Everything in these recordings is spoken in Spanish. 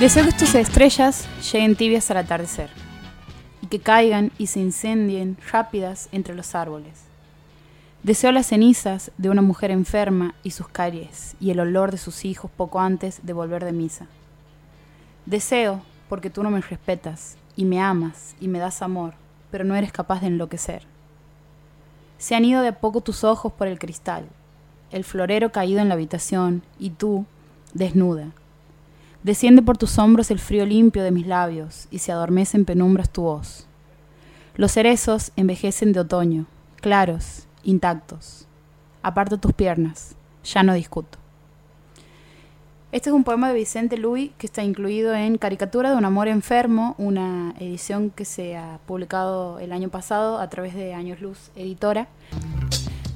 Deseo que tus estrellas lleguen tibias al atardecer y que caigan y se incendien rápidas entre los árboles. Deseo las cenizas de una mujer enferma y sus caries y el olor de sus hijos poco antes de volver de misa. Deseo porque tú no me respetas y me amas y me das amor, pero no eres capaz de enloquecer. Se han ido de a poco tus ojos por el cristal, el florero caído en la habitación y tú, desnuda. Desciende por tus hombros el frío limpio de mis labios y se adormece en penumbras tu voz. Los cerezos envejecen de otoño, claros, intactos. Aparto tus piernas, ya no discuto. Este es un poema de Vicente Luis que está incluido en Caricatura de un amor enfermo, una edición que se ha publicado el año pasado a través de Años Luz Editora.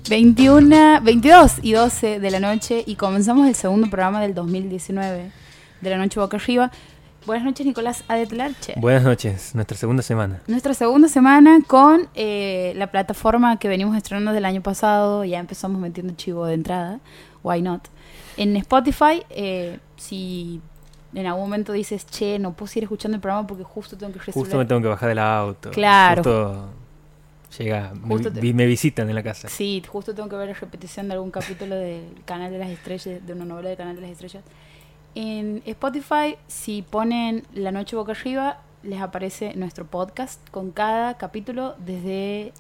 21, 22 y 12 de la noche y comenzamos el segundo programa del 2019 de la noche boca arriba. Buenas noches, Nicolás Adetlarche. Buenas noches, nuestra segunda semana. Nuestra segunda semana con eh, la plataforma que venimos estrenando del año pasado. Ya empezamos metiendo chivo de entrada. Why not? En Spotify, eh, si en algún momento dices, che, no puedo seguir escuchando el programa porque justo tengo que resolver. Justo me tengo que bajar del auto. Claro. Justo llega, Justo me visitan en la casa. Sí, justo tengo que ver la repetición de algún capítulo del Canal de las Estrellas, de una novela del Canal de las Estrellas. En Spotify, si ponen La Noche Boca Arriba, les aparece nuestro podcast con cada capítulo desde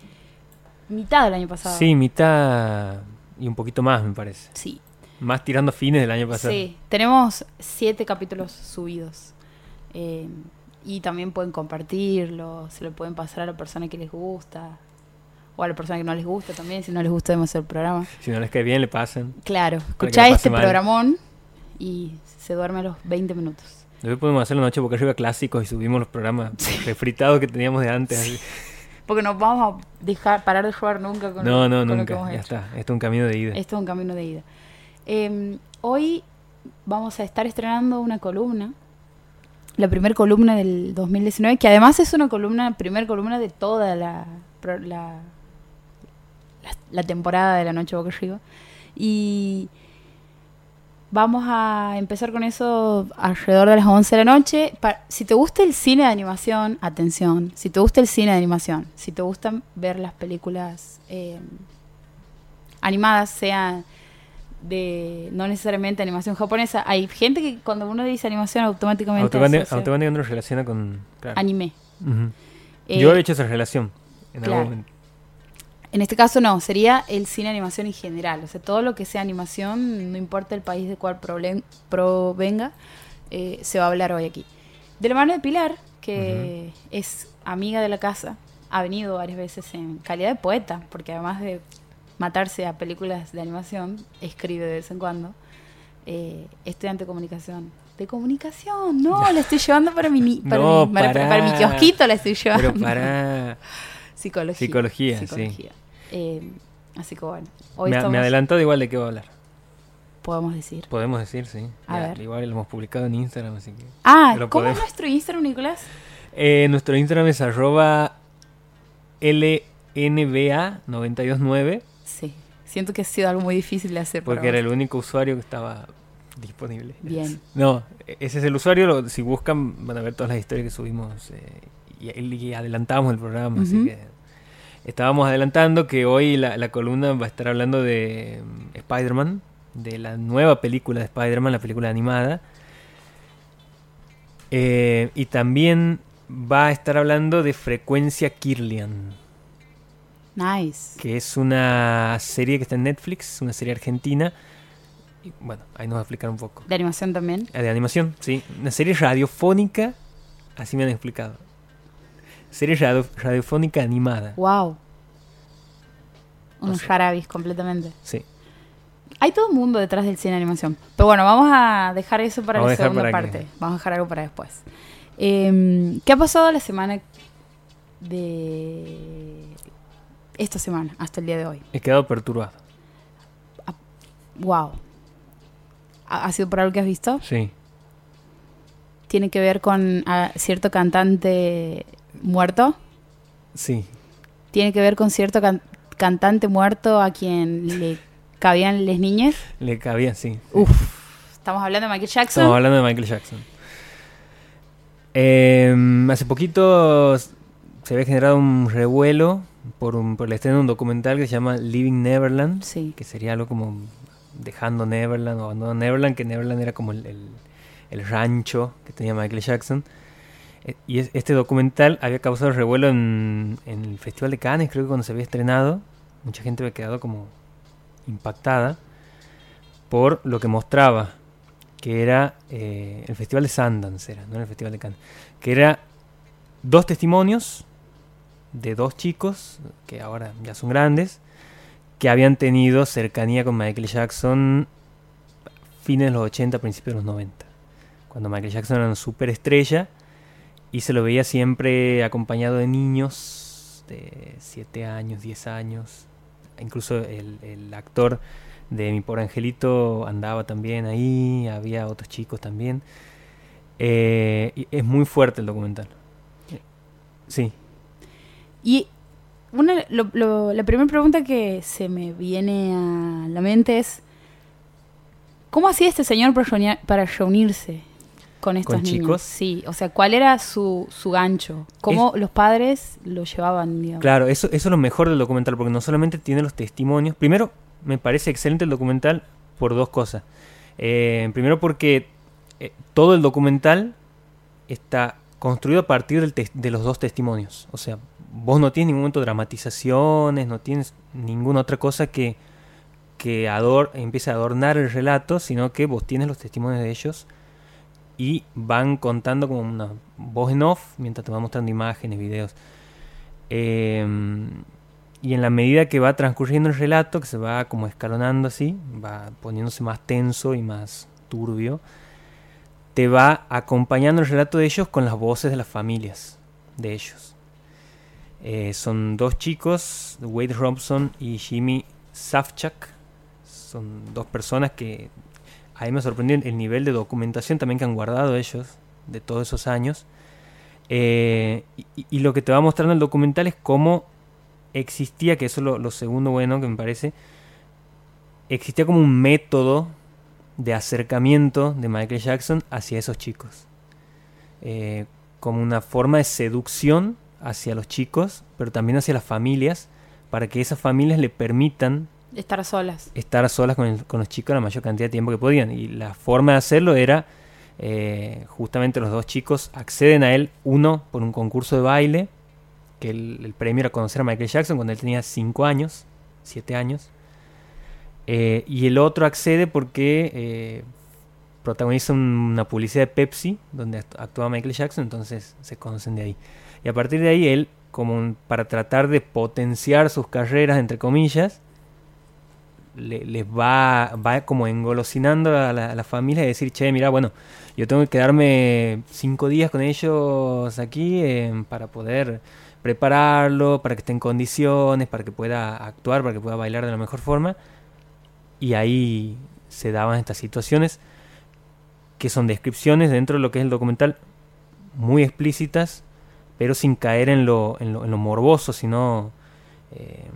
mitad del año pasado. Sí, mitad y un poquito más, me parece. Sí, Más tirando fines del año pasado. sí. Tenemos siete capítulos subidos. Eh, y también pueden compartirlo, se lo pueden pasar a la persona que les gusta. O a la persona que no les gusta también, si no les gusta demasiado el programa. Si no les cae bien, le pasan. Claro, que escuchá este mal. programón y se duerme a los 20 minutos. Después podemos hacer la noche boca arriba clásicos y subimos los programas refritados que teníamos de antes. así. Porque no vamos a dejar parar de jugar nunca con, No, no, con lo que nunca. hemos Ya hecho. está. Esto es un camino de ida. Esto es un camino de ida. Eh, hoy vamos a estar estrenando una columna, la primera columna del 2019, que además es una columna, primera columna de toda la, pro- la, la, la temporada de La Noche Boca Arriba. Y vamos a empezar con eso alrededor de las 11 de la noche. Si te gusta el cine de animación, atención. Si te gusta el cine de animación, si te gustan ver las películas eh, animadas, sean de no necesariamente animación japonesa, hay gente que cuando uno dice animación automáticamente Automáticamente asocia automáticamente uno relaciona con. claro. anime. Eh, Yo he hecho esa relación en claro. algún momento. En este caso no, sería el cine animación en general. O sea, todo lo que sea animación, no importa el país de cuál provenga, eh, se va a hablar hoy aquí. De la mano de Pilar, que es amiga de la casa, ha venido varias veces en calidad de poeta, porque además de matarse a películas de animación, escribe de vez en cuando. Eh, estudiante de comunicación. De comunicación, no, la estoy llevando para mi, para, No, mi, para, para mi kiosquito, la estoy llevando. Pero para. Psicología. Psicología, sí. Eh, así que bueno, hoy Me, estamos, me adelantó de igual de qué voy a hablar. podemos decir. Podemos decir, sí. A Ya, ver. Igual lo hemos publicado en Instagram, así que. Ah, ¿cómo es nuestro Instagram, Nicolás? Eh, nuestro Instagram es arroba LNBA929 Sí, siento que ha sido algo muy difícil de hacer. porque era vos. el único usuario que estaba disponible. Bien. No, ese es el usuario. lo- si buscan, van a ver todas las historias que subimos eh, y, y adelantamos el programa. Así que estábamos adelantando que hoy la, la columna va a estar hablando de mm, Spider-Man, de la nueva película de Spider-Man, la película animada. Eh, y también va a estar hablando de Frecuencia Kirlian, Nice. que es una serie que está en Netflix, una serie argentina. Y bueno, ahí nos va a explicar un poco. De animación también. Ah, De animación, sí. Una serie radiofónica, así me han explicado. Serie radio- radiofónica animada. Wow. O sea- jarabis completamente. Sí. Hay todo un mundo detrás del cine de animación. Pero bueno, vamos a dejar eso para Vamos la segunda para parte. Vamos a dejar algo para después. Eh, ¿Qué ha pasado la semana de esta semana hasta el día de hoy? He quedado perturbado. Wow. ¿Ha ha sido por algo que has visto? Sí. ¿Tiene que ver con ah, cierto cantante muerto? Sí. ¿Tiene que ver con cierto can- cantante muerto a quien le cabían las niñas? Le cabía, sí. Uf. Estamos hablando de Michael Jackson. Estamos hablando de Michael Jackson. Em, hace poquito se había generado un revuelo por, un, por el estreno de un documental que se llama Living Neverland, Sí. que sería algo como dejando Neverland o abandonando Neverland, que Neverland era como el, el- el rancho que tenía Michael Jackson. Eh, Y es- este documental había causado revuelo en, en el Festival de Cannes, creo que cuando se había estrenado. Mucha gente había quedado como impactada por lo que mostraba, que era eh, el Festival de Sundance, era, no era el Festival de Cannes, que era dos testimonios de dos chicos, que ahora ya son grandes, que habían tenido cercanía con Michael Jackson fines de los 80, principios de los 90, cuando Michael Jackson era una superestrella y se lo veía siempre acompañado de niños de 7 años, 10 años, incluso el, el actor de Mi Pobre Angelito andaba también ahí, había otros chicos también. Eh, es muy fuerte el documental. Sí, Y una, lo- la primera pregunta que se me viene a la mente es, ¿cómo hacía este señor para, para reunirse con estos ¿Con niños? chicos? Sí, o sea, ¿cuál era su, su gancho? ¿Cómo los padres lo llevaban, digamos? Claro, eso, eso es lo mejor del documental, porque no solamente tiene los testimonios. Primero, me parece excelente el documental por dos cosas. Eh, primero, porque eh, todo el documental está construido a partir del de los dos testimonios. O sea, vos no tienes en ningún momento dramatizaciones, no tienes ninguna otra cosa que, que ador empiece a adornar el relato, sino que vos tienes los testimonios de ellos y van contando como una voz en off mientras te va mostrando imágenes, videos. Eh, y en la medida que va transcurriendo el relato, que se va como escalonando así, va poniéndose más tenso y más turbio, te va acompañando el relato de ellos con las voces de las familias de ellos. Eh, son dos chicos, Wade Robson y Jimmy Safchak. Son dos personas que a mí me sorprendió el nivel de documentación también que han guardado ellos de todos esos años. Eh, y, lo que te va mostrando el documental es cómo existía, que eso es lo, lo segundo bueno que me parece, existía como un método de acercamiento de Michael Jackson hacia esos chicos. Eh, como una forma de seducción hacia los chicos, pero también hacia las familias, para que esas familias le permitan Estar solas. estar solas con, el- con los chicos la mayor cantidad de tiempo que podían. Y la forma de hacerlo era, eh, justamente los dos chicos acceden a él, uno por un concurso de baile, que el, premio era conocer a Michael Jackson cuando él tenía 5 años, 7 años. Eh, y el otro accede porque eh, protagoniza un- una publicidad de Pepsi, donde act- actuaba Michael Jackson, entonces se conocen de ahí. Y a partir de ahí él, como para tratar de potenciar sus carreras, entre comillas, le- les va, va como engolosinando a la, a la familia y decir, che, mira, bueno, yo tengo que quedarme cinco días con ellos aquí eh, para poder prepararlo, para que esté en condiciones, para que pueda actuar, para que pueda bailar de la mejor forma. Y ahí se daban estas situaciones que son descripciones dentro de lo que es el documental muy explícitas, pero sin caer en lo, en lo, en lo morboso, sino... eh,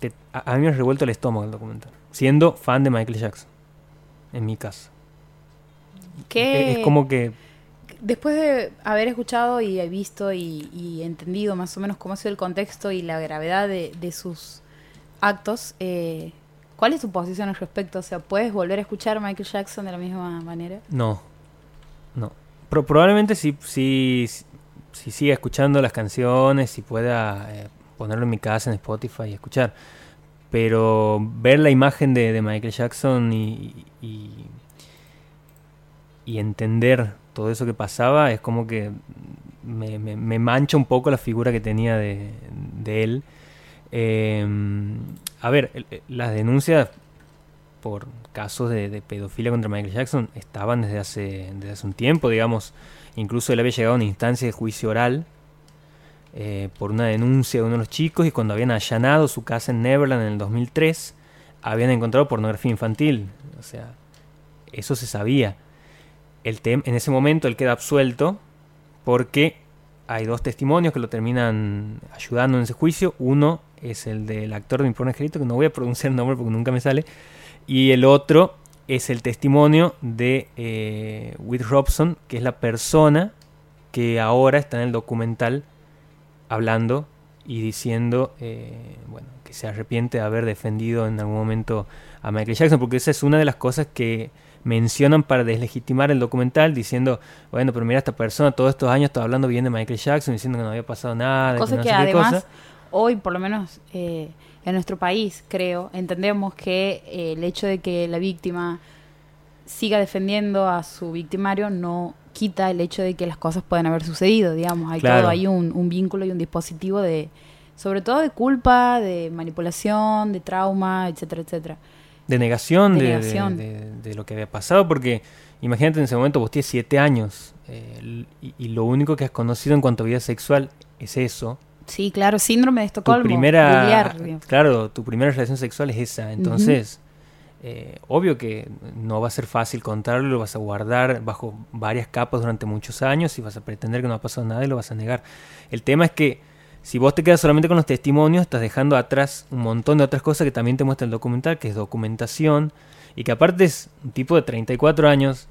te- a, a mí me ha revuelto el estómago el documental. Siendo fan de Michael Jackson. En mi caso. ¿Qué, Es, es como que. Después de haber escuchado y visto y, y entendido más o menos cómo ha sido el contexto y la gravedad de, de sus actos, eh, ¿cuál es tu posición al respecto? O sea, ¿puedes volver a escuchar a Michael Jackson de la misma manera? No. No. Pro- probablemente si, si, si siga escuchando las canciones, si pueda eh, ponerlo en mi casa en Spotify y escuchar. Pero ver la imagen de, Michael Jackson y, y, entender todo eso que pasaba es como que me, mancha un poco la figura que tenía de, de él. Eh, a ver, las denuncias por casos de, de pedofilia contra Michael Jackson estaban desde hace, desde hace un tiempo, digamos. Incluso él había llegado a una instancia de juicio oral eh, por una denuncia de uno de los chicos y cuando habían allanado su casa en Neverland en el 2003, habían encontrado pornografía infantil. O sea, eso se sabía. El en ese momento él queda absuelto porque hay dos testimonios que lo terminan ayudando en ese juicio. Uno es el del actor de Mi Pobre Angelito, que no voy a pronunciar el nombre porque nunca me sale. Y el otro es el testimonio de eh, Whit Robson, que es la persona que ahora está en el documental hablando y diciendo, eh, bueno, que se arrepiente de haber defendido en algún momento a Michael Jackson, porque esa es una de las cosas que mencionan para deslegitimar el documental, diciendo, bueno, pero mira, esta persona todos estos años está hablando bien de Michael Jackson, diciendo que no había pasado nada. Cosa que, que además, hoy, por lo menos eh, en nuestro país, creo, entendemos que eh, el hecho de que la víctima siga defendiendo a su victimario no quita el hecho de que las cosas pueden haber sucedido, digamos, hay todo, hay un, un vínculo y un dispositivo de, sobre todo de culpa, de manipulación, de trauma, etcétera, etcétera. De negación, de, lo que había pasado, porque imagínate en ese momento vos tienes siete años eh, y, lo único que has conocido en cuanto a vida sexual es eso. Sí, claro, síndrome de Estocolmo. Tu primera, claro, tu primera relación sexual es esa, entonces... Eh, obvio que no va a ser fácil contarlo, lo vas a guardar bajo varias capas durante muchos años y vas a pretender que no ha pasado nada y lo vas a negar. El tema es que si vos te quedas solamente con los testimonios, estás dejando atrás un montón de otras cosas que también te muestra el documental, que es documentación, y que aparte es un tipo de 34 años,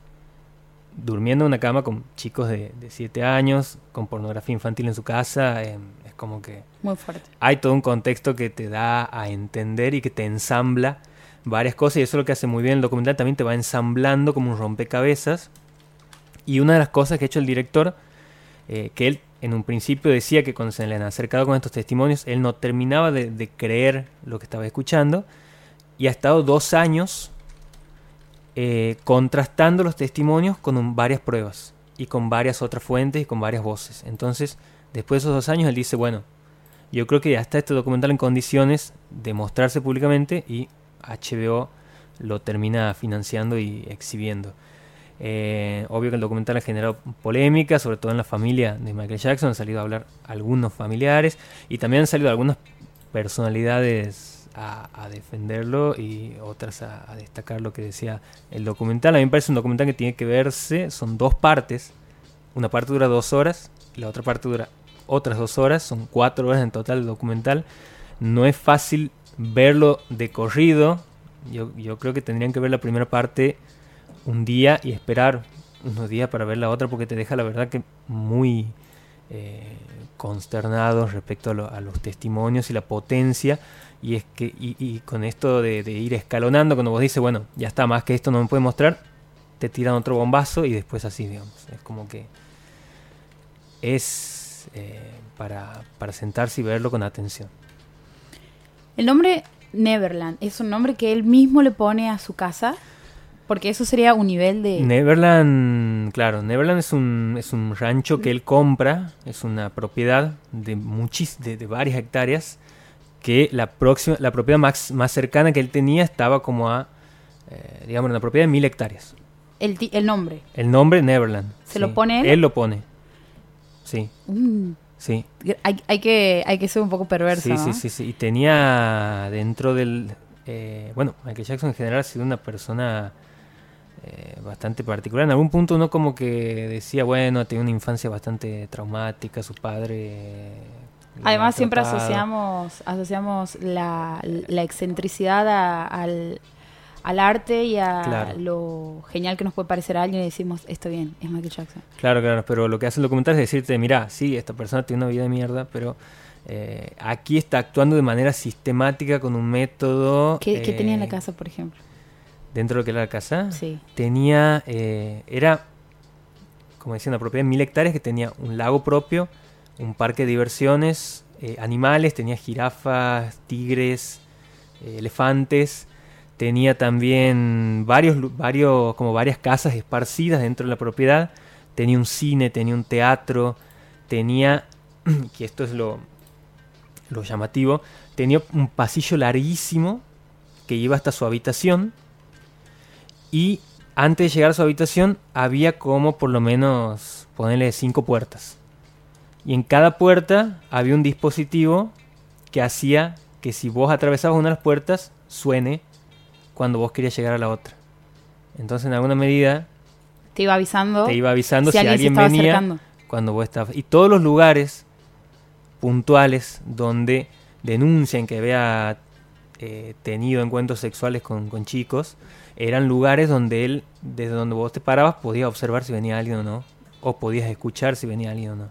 durmiendo en una cama con chicos de, 7 años, con pornografía infantil en su casa, em, es como que... Muy fuerte. Hay todo un contexto que te da a entender y que te ensambla varias cosas, y eso es lo que hace muy bien el documental, también te va ensamblando como un rompecabezas. Y una de las cosas que ha hecho el director, eh, que él en un principio decía que cuando se le han acercado con estos testimonios, él no terminaba de, creer lo que estaba escuchando y ha estado dos años eh, contrastando los testimonios con varias pruebas y con varias otras fuentes y con varias voces. Entonces, después de esos dos años, él dice, bueno, yo creo que ya está este documental en condiciones de mostrarse públicamente y HBO lo termina financiando y exhibiendo. Eh, obvio que el documental ha generado polémica, sobre todo en la familia de Michael Jackson. Han salido a hablar algunos familiares y también han salido algunas personalidades a, defenderlo y otras a, destacar lo que decía el documental. A mí me parece un documental que tiene que verse, son dos partes. Una parte dura dos horas y la otra parte dura otras dos horas. Son cuatro horas en total el documental. No es fácil verlo de corrido. Yo, yo creo que tendrían que ver la primera parte un día y esperar unos días para ver la otra porque te deja la verdad que muy eh, consternado respecto a, los testimonios y la potencia y es que y, con esto de, ir escalonando cuando vos dices bueno ya está más que esto no me puede mostrar te tiran otro bombazo y después así digamos es como que es eh, para, para sentarse y verlo con atención el nombre Neverland es un nombre que él mismo le pone a su casa porque eso sería un nivel de... Neverland, claro, Neverland es un, es un rancho que él compra, es una propiedad de, muchis, de, varias hectáreas, que la, próxima, la propiedad más, más cercana que él tenía estaba como a, eh, digamos, una propiedad de mil hectáreas. El, el nombre. El nombre Neverland. ¿Se lo pone él? Él lo pone, sí. Mm. Sí. Hay, hay, que, hay que ser un poco perverso. Sí, sí, sí, sí. Y tenía dentro del... Eh, bueno, Michael Jackson en general ha sido una persona eh, bastante particular. En algún punto uno como que decía, bueno, tiene una infancia bastante traumática, su padre... Además siempre asociamos, asociamos la, la excentricidad al, al arte y a lo genial que nos puede parecer a alguien y decimos, esto bien, es Michael Jackson. Claro, claro, pero lo que hace el documental es decirte, mira, sí, esta persona tiene una vida de mierda, pero eh, aquí está actuando de manera sistemática con un método... ¿Qué, tenía en la eh, casa, por ejemplo? dentro de lo que era la casa, sí. tenía, eh, era, como decía, una propiedad de mil hectáreas que tenía un lago propio, un parque de diversiones, eh, animales, tenía jirafas, tigres, elefantes, tenía también varios, varios, como varias casas esparcidas dentro de la propiedad, tenía un cine, tenía un teatro, tenía, que esto es lo, lo llamativo, tenía un pasillo larguísimo que iba hasta su habitación, y antes de llegar a su habitación había como por lo menos, ponerle cinco puertas. Y en cada puerta había un dispositivo que hacía que si vos atravesabas una de las puertas, suene cuando vos querías llegar a la otra. Entonces, en alguna medida... Te iba avisando. Te iba avisando si, alguien, venía cuando vos estabas... Y todos los lugares puntuales donde denuncian que había eh, tenido encuentros sexuales con, con chicos, eran lugares donde él, desde donde vos te parabas, podías observar si venía alguien o no, o podías escuchar si venía alguien o no.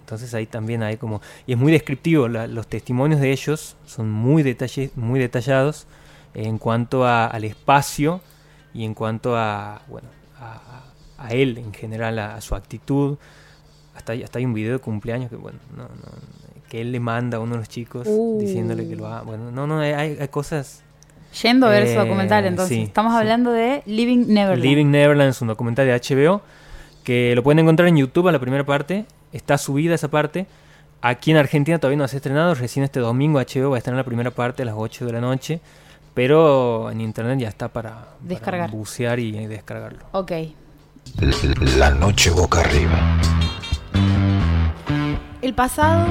Entonces ahí también hay como... Y es muy descriptivo, los testimonios de ellos son muy, muy detallados en cuanto al espacio y en cuanto a, bueno, a, él en general, a, su actitud. Hasta, hasta hay un video de cumpleaños que, bueno, que él le manda a uno de los chicos diciéndole que lo haga. Bueno, no, no, hay, hay cosas Yendo a ver su documental, eh, entonces. Estamos hablando de Living Neverland. Living Neverland es un documental de HBO que lo pueden encontrar en YouTube a la primera parte. Está subida esa parte. Aquí en Argentina todavía no se ha estrenado. Recién este domingo HBO va a estar en la primera parte a las 8 de la noche. Pero en internet ya está para, Descargar. bucear y, descargarlo. Ok. La noche boca arriba. El pasado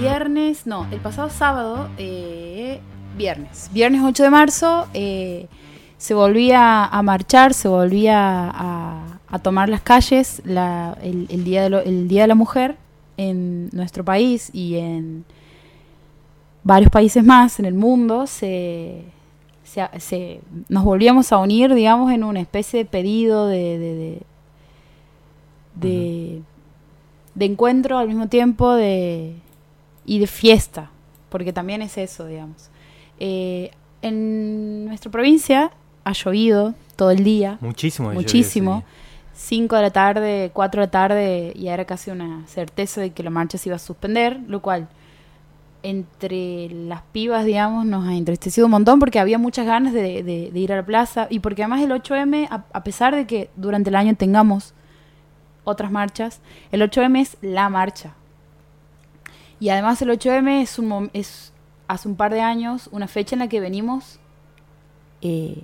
viernes, no, el pasado sábado eh, viernes. Viernes 8 de marzo eh, se volvía a marchar, se volvía a, tomar las calles el, día de el Día de la Mujer en nuestro país y en varios países más en el mundo. Se, se, nos volvíamos a unir, digamos, en una especie de pedido de, de, de, encuentro al mismo tiempo de, y de fiesta, porque también es eso, digamos. Eh, en nuestra provincia ha llovido todo el día. Muchísimo. Muchísimo. 5 de la tarde, 4 de la tarde, y era casi una certeza de que la marcha se iba a suspender, lo cual entre las pibas, digamos, nos ha entristecido un montón porque había muchas ganas de, ir a la plaza y porque además el 8M, a, pesar de que durante el año tengamos otras marchas, el 8M es la marcha. Y además el 8M es, un, es hace un par de años una fecha en la que venimos eh,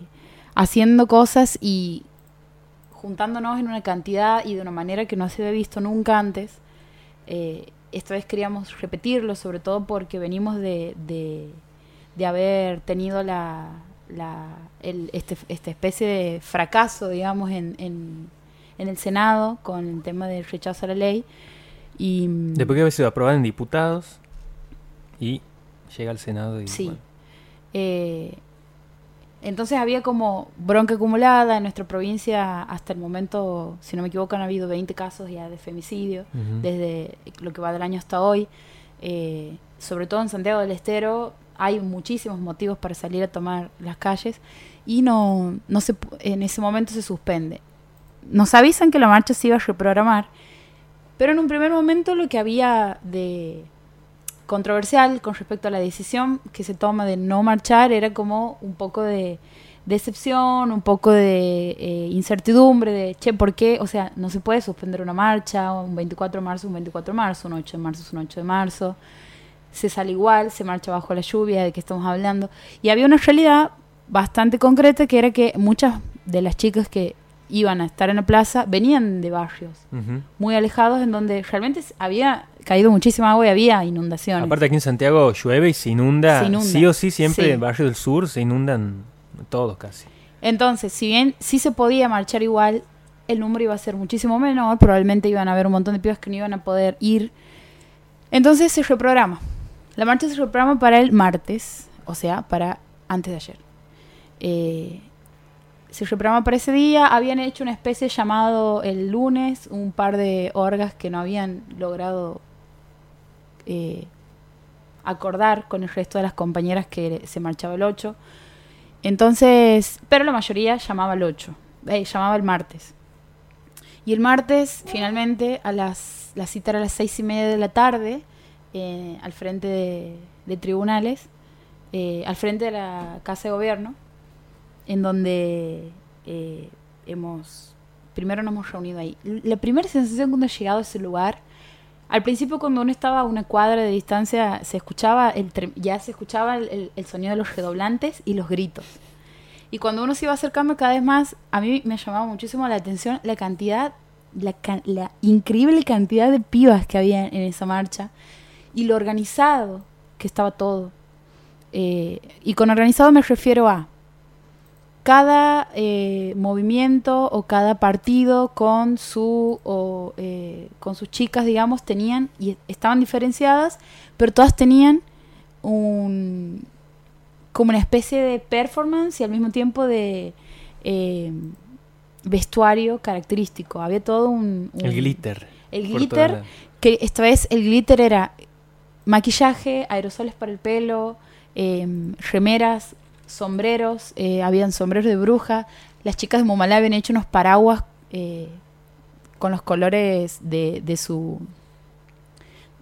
haciendo cosas y juntándonos en una cantidad y de una manera que no se había visto nunca antes. Eh, esta vez queríamos repetirlo, sobre todo porque venimos de, de, haber tenido la, la el, este, esta especie de fracaso, digamos, en, en, en, el Senado con el tema del rechazo a la ley. Y, Después que había sido aprobada en diputados y llega al Senado y... Sí. Eh, entonces había como bronca acumulada en nuestra provincia hasta el momento, si no me equivoco, han habido 20 casos ya de femicidio desde lo que va del año hasta hoy. Eh, sobre todo en Santiago del Estero hay muchísimos motivos para salir a tomar las calles y no, no se, en ese momento se suspende. Nos avisan que la marcha se iba a reprogramar, pero en un primer momento lo que había de controversial con respecto a la decisión que se toma de no marchar era como un poco de decepción, un poco de eh, incertidumbre, de, che, ¿por qué? O sea, no se puede suspender una marcha, un 24 de marzo, un 24 de marzo, un 8 de marzo, un 8 de marzo, se sale igual, se marcha bajo la lluvia, de que estamos hablando. Y había una realidad bastante concreta que era que muchas de las chicas que iban a estar en la plaza venían de barrios muy alejados en donde realmente había caído muchísima agua y había inundaciones. Aparte aquí en Santiago llueve y se inunda, sí o sí, siempre en el barrio del sur se inundan todos casi. Entonces, si bien sí se podía marchar igual, el número iba a ser muchísimo menor, probablemente iban a haber un montón de pibas que no iban a poder ir. Entonces se reprograma. La marcha se reprograma para el martes, o sea, para antes de ayer. Eh, se reprograma para ese día. Habían hecho una especie llamado el lunes, un par de orgas que no habían logrado eh, acordar con el resto de las compañeras que se marchaba el 8. Entonces, pero la mayoría llamaba el 8, eh, llamaba el martes. Y el martes, finalmente, a las, la cita era a las seis y media de la tarde, eh, al frente de, tribunales, al frente de la Casa de Gobierno, en donde hemos, primero nos hemos reunido ahí. La primera sensación cuando he llegado a ese lugar al principio cuando uno estaba a una cuadra de distancia se escuchaba el ya se escuchaba el, sonido de los redoblantes y los gritos. Y cuando uno se iba acercando cada vez más, a mí me llamaba muchísimo la atención la cantidad, la, increíble cantidad de pibas que había en esa marcha y lo organizado que estaba todo. Eh, y con organizado me refiero a cada eh, movimiento o cada partido con su eh, con sus chicas digamos tenían y estaban diferenciadas pero todas tenían un como una especie de performance y al mismo tiempo de eh, vestuario característico. Había todo un... un- El glitter. El glitter, que esta vez el glitter era maquillaje, aerosoles para el pelo, remeras, sombreros, eh, habían sombreros de bruja. Las chicas de Momalá habían hecho unos paraguas eh, con los colores de, de su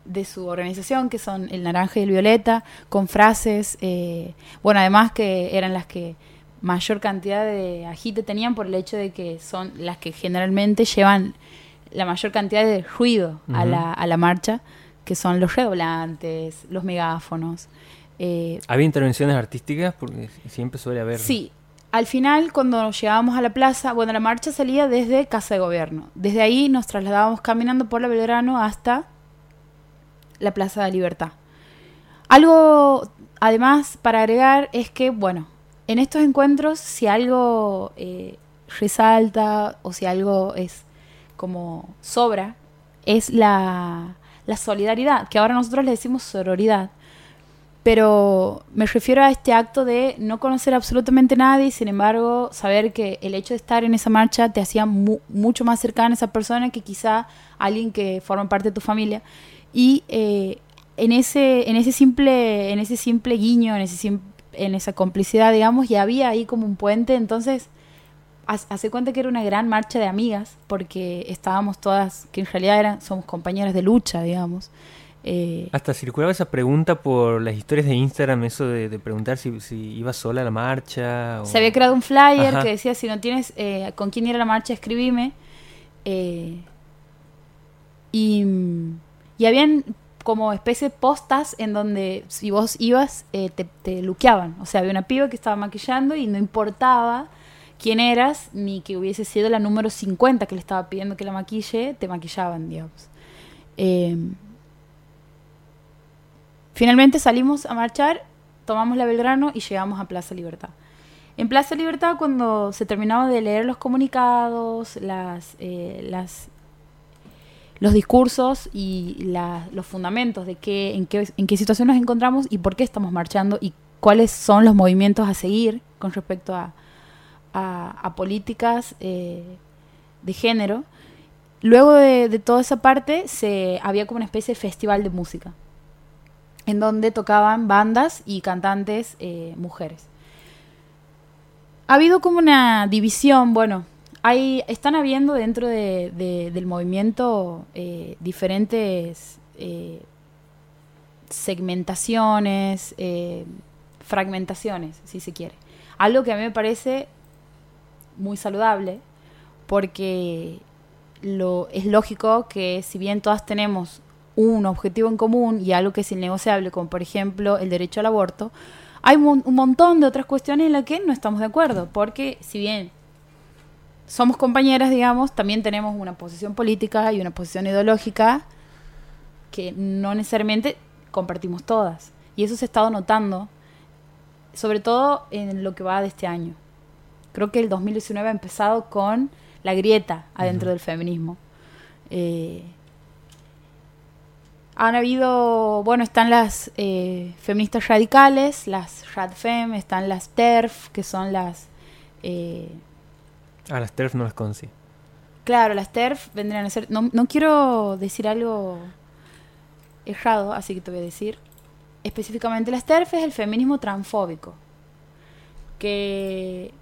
de su organización, que son el naranja y el violeta, con frases, eh, bueno, además que eran las que mayor cantidad de agite tenían por el hecho de que son las que generalmente llevan la mayor cantidad de ruido a, la, a la marcha, que son los redoblantes, los megáfonos. Eh, ¿Había intervenciones artísticas? Porque siempre suele haber. Sí, al final cuando llegábamos a la plaza, bueno, la marcha salía desde Casa de Gobierno. Desde ahí nos trasladábamos caminando por la Belgrano hasta la Plaza de la Libertad. Algo, además, para agregar es que, bueno, en estos encuentros, si algo eh, resalta o si algo es como sobra, es la, la solidaridad, que ahora nosotros le decimos sororidad. Pero me refiero a este acto de no conocer absolutamente nadie y sin embargo saber que el hecho de estar en esa marcha te hacía mu- mucho más cercana a esa persona que quizá alguien que forma parte de tu familia. Y eh, en, ese, en, ese simple, en ese simple guiño, en, ese sim- en esa complicidad, digamos, ya había ahí como un puente. Entonces, hace cuenta que era una gran marcha de amigas porque estábamos todas, que en realidad eran, somos compañeras de lucha, digamos. Eh, Hasta circulaba esa pregunta por las historias de Instagram, eso de, de preguntar si, si iba sola a la marcha. o- Se había creado un flyer Ajá. que decía, si no tienes eh, con quién ir a la marcha, escribime. Eh, y, y habían como especie de postas en donde si vos ibas, te, te luqueaban. O sea, había una piba que estaba maquillando y no importaba quién eras, ni que hubiese sido la número 50 que le estaba pidiendo que la maquille, te maquillaban, digamos. Finalmente salimos a marchar, tomamos la Belgrano y llegamos a Plaza Libertad. En Plaza Libertad, cuando se terminaba de leer los comunicados, las, eh, las, los discursos y los fundamentos de qué, en, qué, situación nos encontramos y por qué estamos marchando y cuáles son los movimientos a seguir con respecto a políticas eh, de género, luego de, de toda esa parte se, había como una especie de festival de música en donde tocaban bandas y cantantes eh, mujeres. Ha habido como una división, bueno, hay, están habiendo dentro de- de- del movimiento eh, diferentes eh, segmentaciones, fragmentaciones, si se quiere. Algo que a mí me parece muy saludable, porque es lógico que si bien todas tenemos un objetivo en común y algo que es innegociable, como por ejemplo el derecho al aborto, hay un montón de otras cuestiones en las que no estamos de acuerdo, porque si bien somos compañeras, digamos, también tenemos una posición política y una posición ideológica que no necesariamente compartimos todas. Y eso se ha estado notando, sobre todo en lo que va de este año. Creo que el 2019 ha empezado con la grieta adentro del feminismo. Eh, han habido, bueno, están las eh, feministas radicales, las radfem, están las TERF, que son las... eh, A las TERF no las conocí. Claro, las TERF vendrían a ser. No, no quiero decir algo errado, así que te voy a decir. Específicamente, las TERF es el feminismo transfóbico, que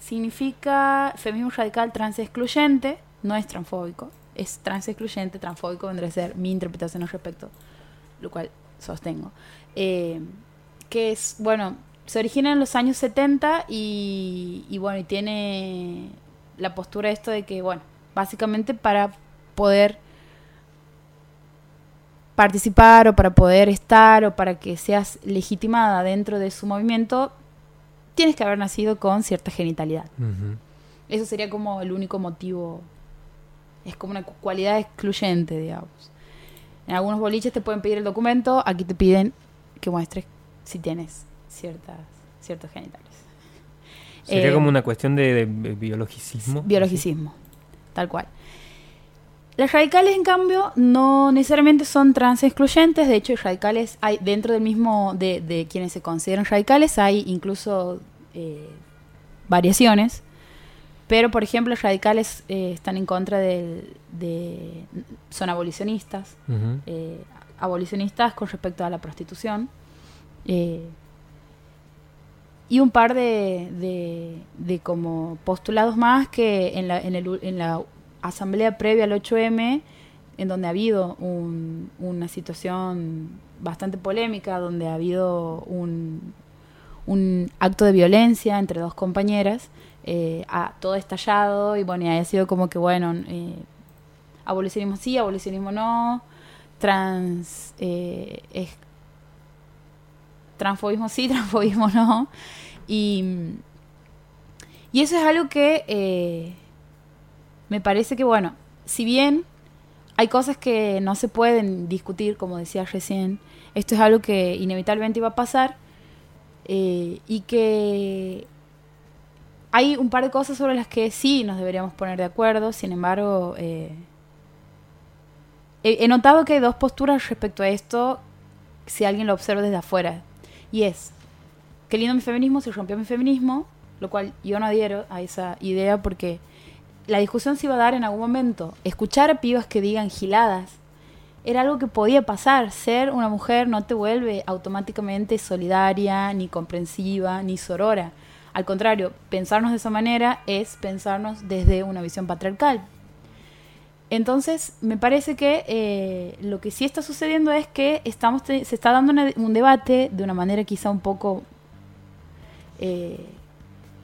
significa feminismo radical transexcluyente, no es transfóbico, es transexcluyente, transfóbico vendría a ser mi interpretación al respecto, lo cual sostengo. Eh, que es, bueno, se origina en los años 70 y, y bueno, y tiene la postura esto de que, bueno, básicamente para poder participar o para poder estar o para que seas legitimada dentro de su movimiento, tienes que haber nacido con cierta genitalidad. Eso sería como el único motivo. Es como una cu- cualidad excluyente, digamos. En algunos boliches te pueden pedir el documento, aquí te piden que muestres si tienes ciertas, ciertos genitales. Sería Eh, como una cuestión de, de biologicismo. Biologicismo, tal cual. Las radicales, en cambio, no necesariamente son trans excluyentes. De hecho, radicales hay dentro del mismo de, de quienes se consideran radicales, hay incluso eh, variaciones. Pero, por ejemplo, los radicales eh, están en contra del, de. son abolicionistas. Eh, abolicionistas con respecto a la prostitución. eh, y un par de, de, de como postulados más que en la, en, el en la asamblea previa al 8M, en donde ha habido un- una situación bastante polémica, donde ha habido un, un acto de violencia entre dos compañeras, eh, ha todo estallado y bueno, y ha sido como que bueno, eh, abolicionismo sí, abolicionismo no, trans eh, transfobismo sí, transfobismo no. Y, y eso es algo que eh, me parece que, bueno, si bien hay cosas que no se pueden discutir, como decía recién, esto es algo que inevitablemente iba a pasar eh, y que hay un par de cosas sobre las que sí nos deberíamos poner de acuerdo, sin embargo, eh, he, he notado que hay dos posturas respecto a esto, si alguien lo observa desde afuera, y es, qué lindo mi feminismo, se rompió mi feminismo, lo cual yo no adhiero a esa idea porque la discusión se iba a dar en algún momento. Escuchar a pibas que digan giladas era algo que podía pasar. Ser una mujer no te vuelve automáticamente solidaria, ni comprensiva, ni sorora. Al contrario, pensarnos de esa manera es pensarnos desde una visión patriarcal. Entonces, me parece que eh, lo que sí está sucediendo es que estamos se está dando una- un debate de una manera quizá un poco eh,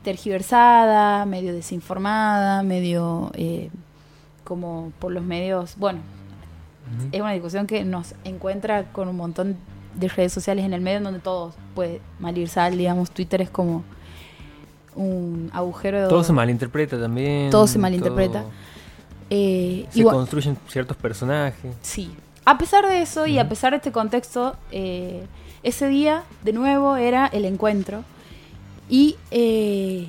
tergiversada, medio desinformada, medio eh, como por los medios. Bueno, es una discusión que nos encuentra con un montón de redes sociales en el medio en donde todo puede mal ir sal, digamos, Twitter es como un agujero de... Todo se malinterpreta también. Todo se malinterpreta. todo- Eh, Se construyen ciertos personajes. Sí. A pesar de eso y a pesar de este contexto, eh, ese día de nuevo era el encuentro y eh,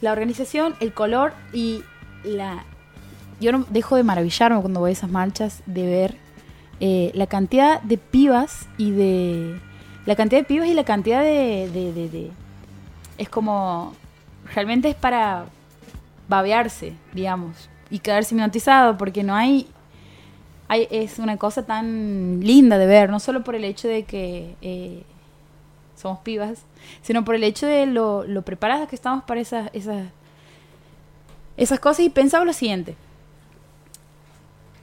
la organización, el color y la... Yo no dejo de maravillarme cuando voy a esas marchas de ver la cantidad de pibas y de... La cantidad de pibas y la cantidad de... de- de- de- es como... Realmente es para babearse, digamos, y quedarse hipnotizado porque no hay hay- es una cosa tan linda de ver, no solo por el hecho de que eh, somos pibas, sino por el hecho de lo, lo preparadas que estamos para esas, esas, esas cosas. Y pensaba lo siguiente.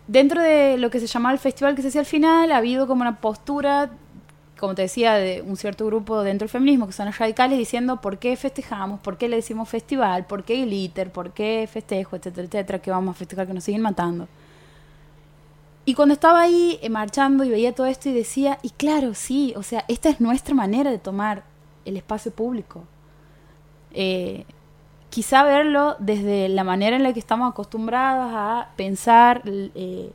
Dentro de lo que se llamaba el festival que se hacía al final, ha habido como una postura, como te decía, de un cierto grupo dentro del feminismo, que son los radicales, diciendo por qué festejamos, por qué le decimos festival, por qué glitter, por qué festejo, etcétera, etcétera, que vamos a festejar que nos siguen matando. Y cuando estaba ahí eh, marchando y veía todo esto y decía, y claro, sí, o sea, esta es nuestra manera de tomar el espacio público. Eh, quizá verlo desde la manera en la que estamos acostumbrados a pensar eh,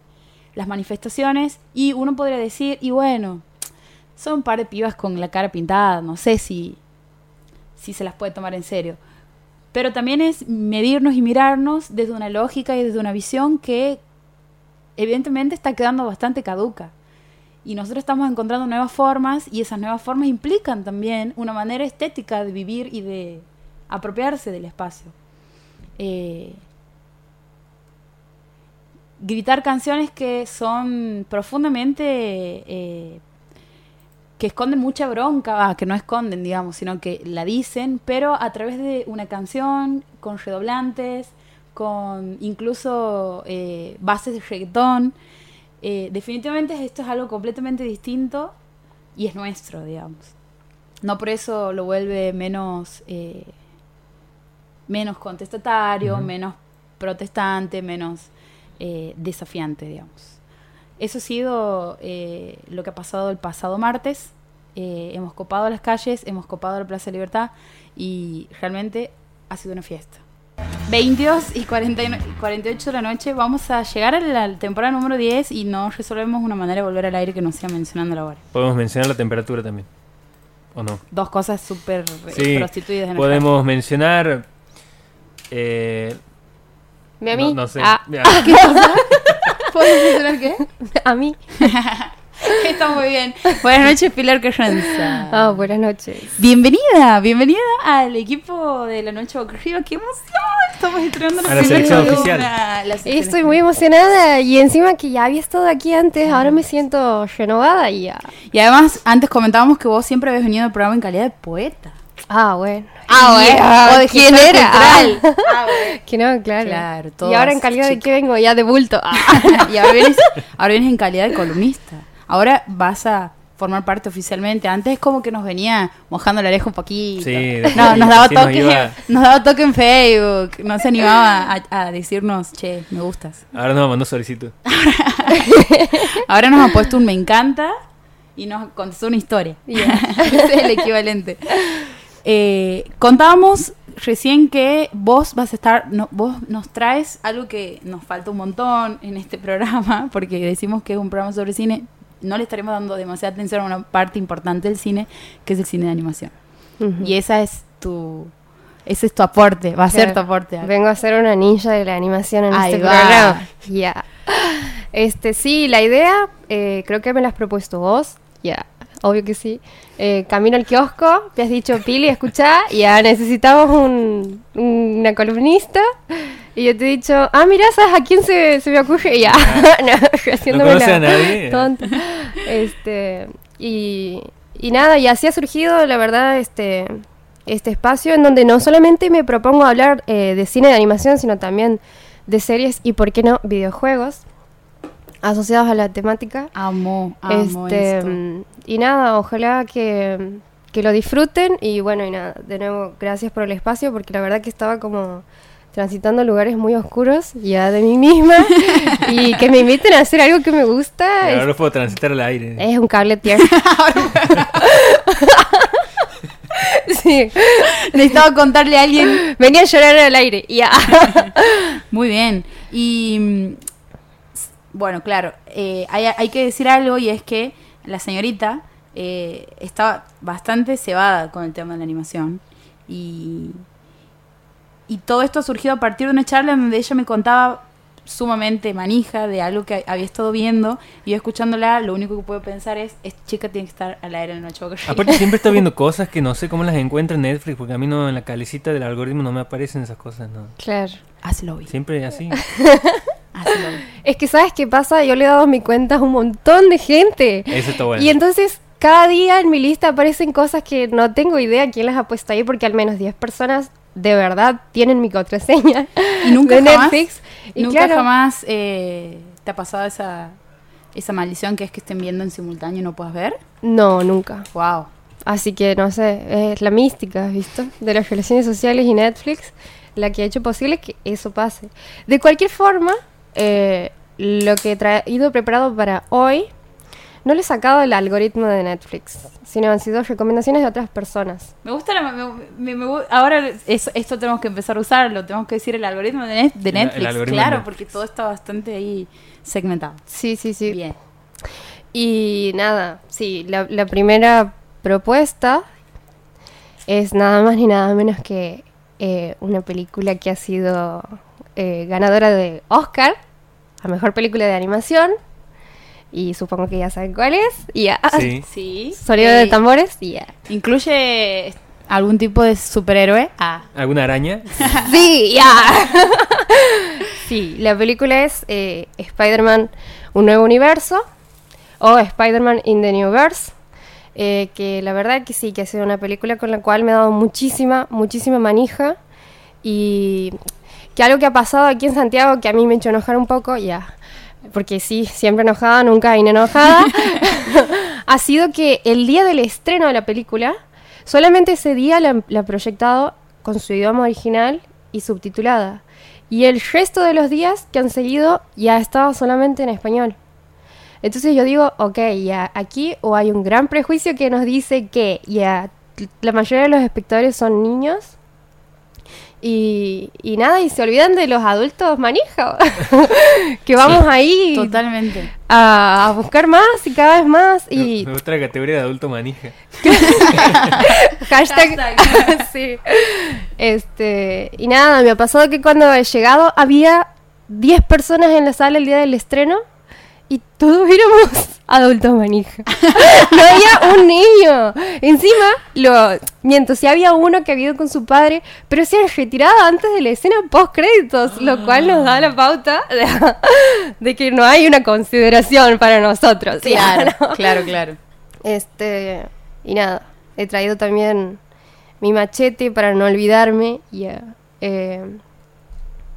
las manifestaciones y uno podría decir, y bueno, son un par de pibas con la cara pintada, no sé si, si se las puede tomar en serio. Pero también es medirnos y mirarnos desde una lógica y desde una visión que evidentemente está quedando bastante caduca. Y nosotros estamos encontrando nuevas formas y esas nuevas formas implican también una manera estética de vivir y de apropiarse del espacio. Eh, gritar canciones que son profundamente... eh, que esconden mucha bronca, ah, que no esconden, digamos, sino que la dicen, pero a través de una canción, con redoblantes, con incluso eh, bases de reggaetón. Eh, definitivamente esto es algo completamente distinto y es nuestro, digamos. No por eso lo vuelve menos, eh, menos contestatario, menos protestante, menos desafiante, digamos. Eso ha sido eh, lo que ha pasado el pasado martes. Eh, hemos copado las calles, hemos copado la Plaza de Libertad y realmente ha sido una fiesta. 22 y 40 y no- y 48 de la noche vamos a llegar a la temporada número 10 y no resolvemos una manera de volver al aire que no sea mencionando la hora. Podemos mencionar la temperatura también. ¿O no? Dos cosas súper eh, Sí, prostituidas en el Podemos mencionar. Eh, ¿Me a mí? No, no sé. Ah, Mira, ¿Puedo mencionar qué? A mí. Está muy bien. Buenas noches, Pilar Carranza. Ah, buenas noches. Bienvenida, bienvenida al equipo de la Noche Boca Arriba. ¡Qué emoción! Estamos estrenando A la primera selección oficial. La Estoy muy emocionada y encima que ya había estado aquí antes, ahora me siento renovada y ya. Y además, antes comentábamos que vos siempre habías venido al programa en calidad de poeta. Ah, bueno. Ah, bueno. Ya, O de ¿Quién era? cultural. Ah, que no, claro. Claro, y ahora en calidad de qué vengo, ya de bulto. Ah. y ahora vienes, ahora vienes en calidad de columnista. Ahora vas a formar parte oficialmente. Antes como que nos venía mojando la oreja un poquito. Sí, no, nos daba sí, nos toques, iba- nos daba toque en Facebook. No se animaba a, a decirnos, che, me gustas. Ahora nos mandó solicitud. Ahora nos ha puesto un me encanta y nos contestó una historia. Ese es el equivalente. Eh, contábamos recién que vos vas a estar, no, vos nos traes algo que nos falta un montón en este programa, porque decimos que es un programa sobre cine, no le estaremos dando demasiada atención a una parte importante del cine, que es el cine de animación. Ujú. Y esa es tu, ese es tu aporte, va a ser tu Claro. aporte. Vengo a ser una ninja de la animación en Ahí este va. programa. Ya. Este, sí, la idea, eh, creo que me la has propuesto vos. Ya, obvio que sí. Eh, camino al kiosco, te has dicho, Pili, escucha, ya necesitamos un, una columnista. Y yo te he dicho, ah, mira, ¿sabes a quién se, se me ocurre? Y ya, no, haciéndome la a nadie. tonta. Este, y, y nada, y así ha surgido, la verdad, este, este espacio en donde no solamente me propongo hablar eh, de cine de animación, sino también de series y, ¿por qué no?, videojuegos asociados a la temática. Amo, amo Este, esto. y nada, ojalá que, que lo disfruten y bueno, y nada, de nuevo, gracias por el espacio porque la verdad que estaba como transitando lugares muy oscuros ya de mí misma y que me inviten a hacer algo que me gusta Y es, ahora lo puedo transitar al aire. es un cable tierno. sí, Necesitaba contarle a alguien venía a llorar al aire y ya. Muy bien. Y bueno, claro, eh, hay, hay que decir algo y es que la señorita eh, estaba bastante cebada con el tema de la animación. Y, y todo esto ha surgido a partir de una charla donde ella me contaba sumamente manija de algo que había estado viendo y yo escuchándola lo único que puedo pensar es esta chica tiene que estar al aire en la noche Boca Arriba". Aparte siempre está viendo cosas que no sé cómo las encuentra en Netflix, porque a mí no en la calecita del algoritmo no me aparecen esas cosas, no. claro. hazlo hoy Siempre así. hazlo. Es que sabes qué pasa, yo le he dado mi cuenta a un montón de gente. Eso está bueno. Y entonces cada día en mi lista aparecen cosas que no tengo idea quién las ha puesto ahí porque al menos 10 personas de verdad tienen mi contraseña Y nunca de jamás, Netflix. Y nunca claro, jamás eh, te ha pasado esa, esa maldición que es que estén viendo en simultáneo y no puedas ver. No, nunca. Wow. Así que no sé, es la mística, ¿has visto? De las relaciones sociales y Netflix, la que ha hecho posible que eso pase. De cualquier forma, eh, lo que he traído preparado para hoy no le he sacado el algoritmo de Netflix, sino han sido recomendaciones de otras personas. Me gusta la, me- me- me gu- ahora es- esto tenemos que empezar a usarlo, tenemos que decir el algoritmo de, Net- de El- el Netflix, algoritmo claro, de- porque todo está bastante ahí segmentado. Sí, sí, sí. Bien. Y nada, sí, la, la primera propuesta es nada más ni nada menos que eh, una película que ha sido eh, ganadora de Oscar a Mejor Película de Animación. Y supongo que ya saben cuál es. Y ya. Sí. Sí. Sonido Eh, de tambores. Y ya. Incluye algún tipo de superhéroe. Ah. ¿Alguna araña? Sí, ya. sí, la película es eh, Spider-Man Un Nuevo Universo o Spider-Man in the New Verse. eh, que la verdad que sí, que ha sido una película con la cual me ha dado muchísima, muchísima manija. Y que algo que ha pasado aquí en Santiago que a mí me ha hecho enojar un poco, ya. Porque sí, siempre enojada, nunca enojada. ha sido que el día del estreno de la película, solamente ese día la, la han proyectado con su idioma original y subtitulada. Y el resto de los días que han seguido ya estaba solamente en español. Entonces yo digo, ok, ya aquí o hay un gran prejuicio que nos dice que ya la mayoría de los espectadores son niños y, y nada, y se olvidan de los adultos manija, que vamos ahí Totalmente. a, a buscar más y cada vez más y Me gusta la categoría de adulto manija. hashtag, sí. Este, y nada, me ha pasado que cuando he llegado había 10 personas en la sala el día del estreno y todos éramos adultos manija. no había un niño. Encima, lo miento, sí había uno que había ido con su padre, pero se han retirado antes de la escena post créditos, lo cual nos da la pauta de, de que no hay una consideración para nosotros. Claro, ¿no? claro, claro. Este, y nada, he traído también mi machete para no olvidarme y eh, eh,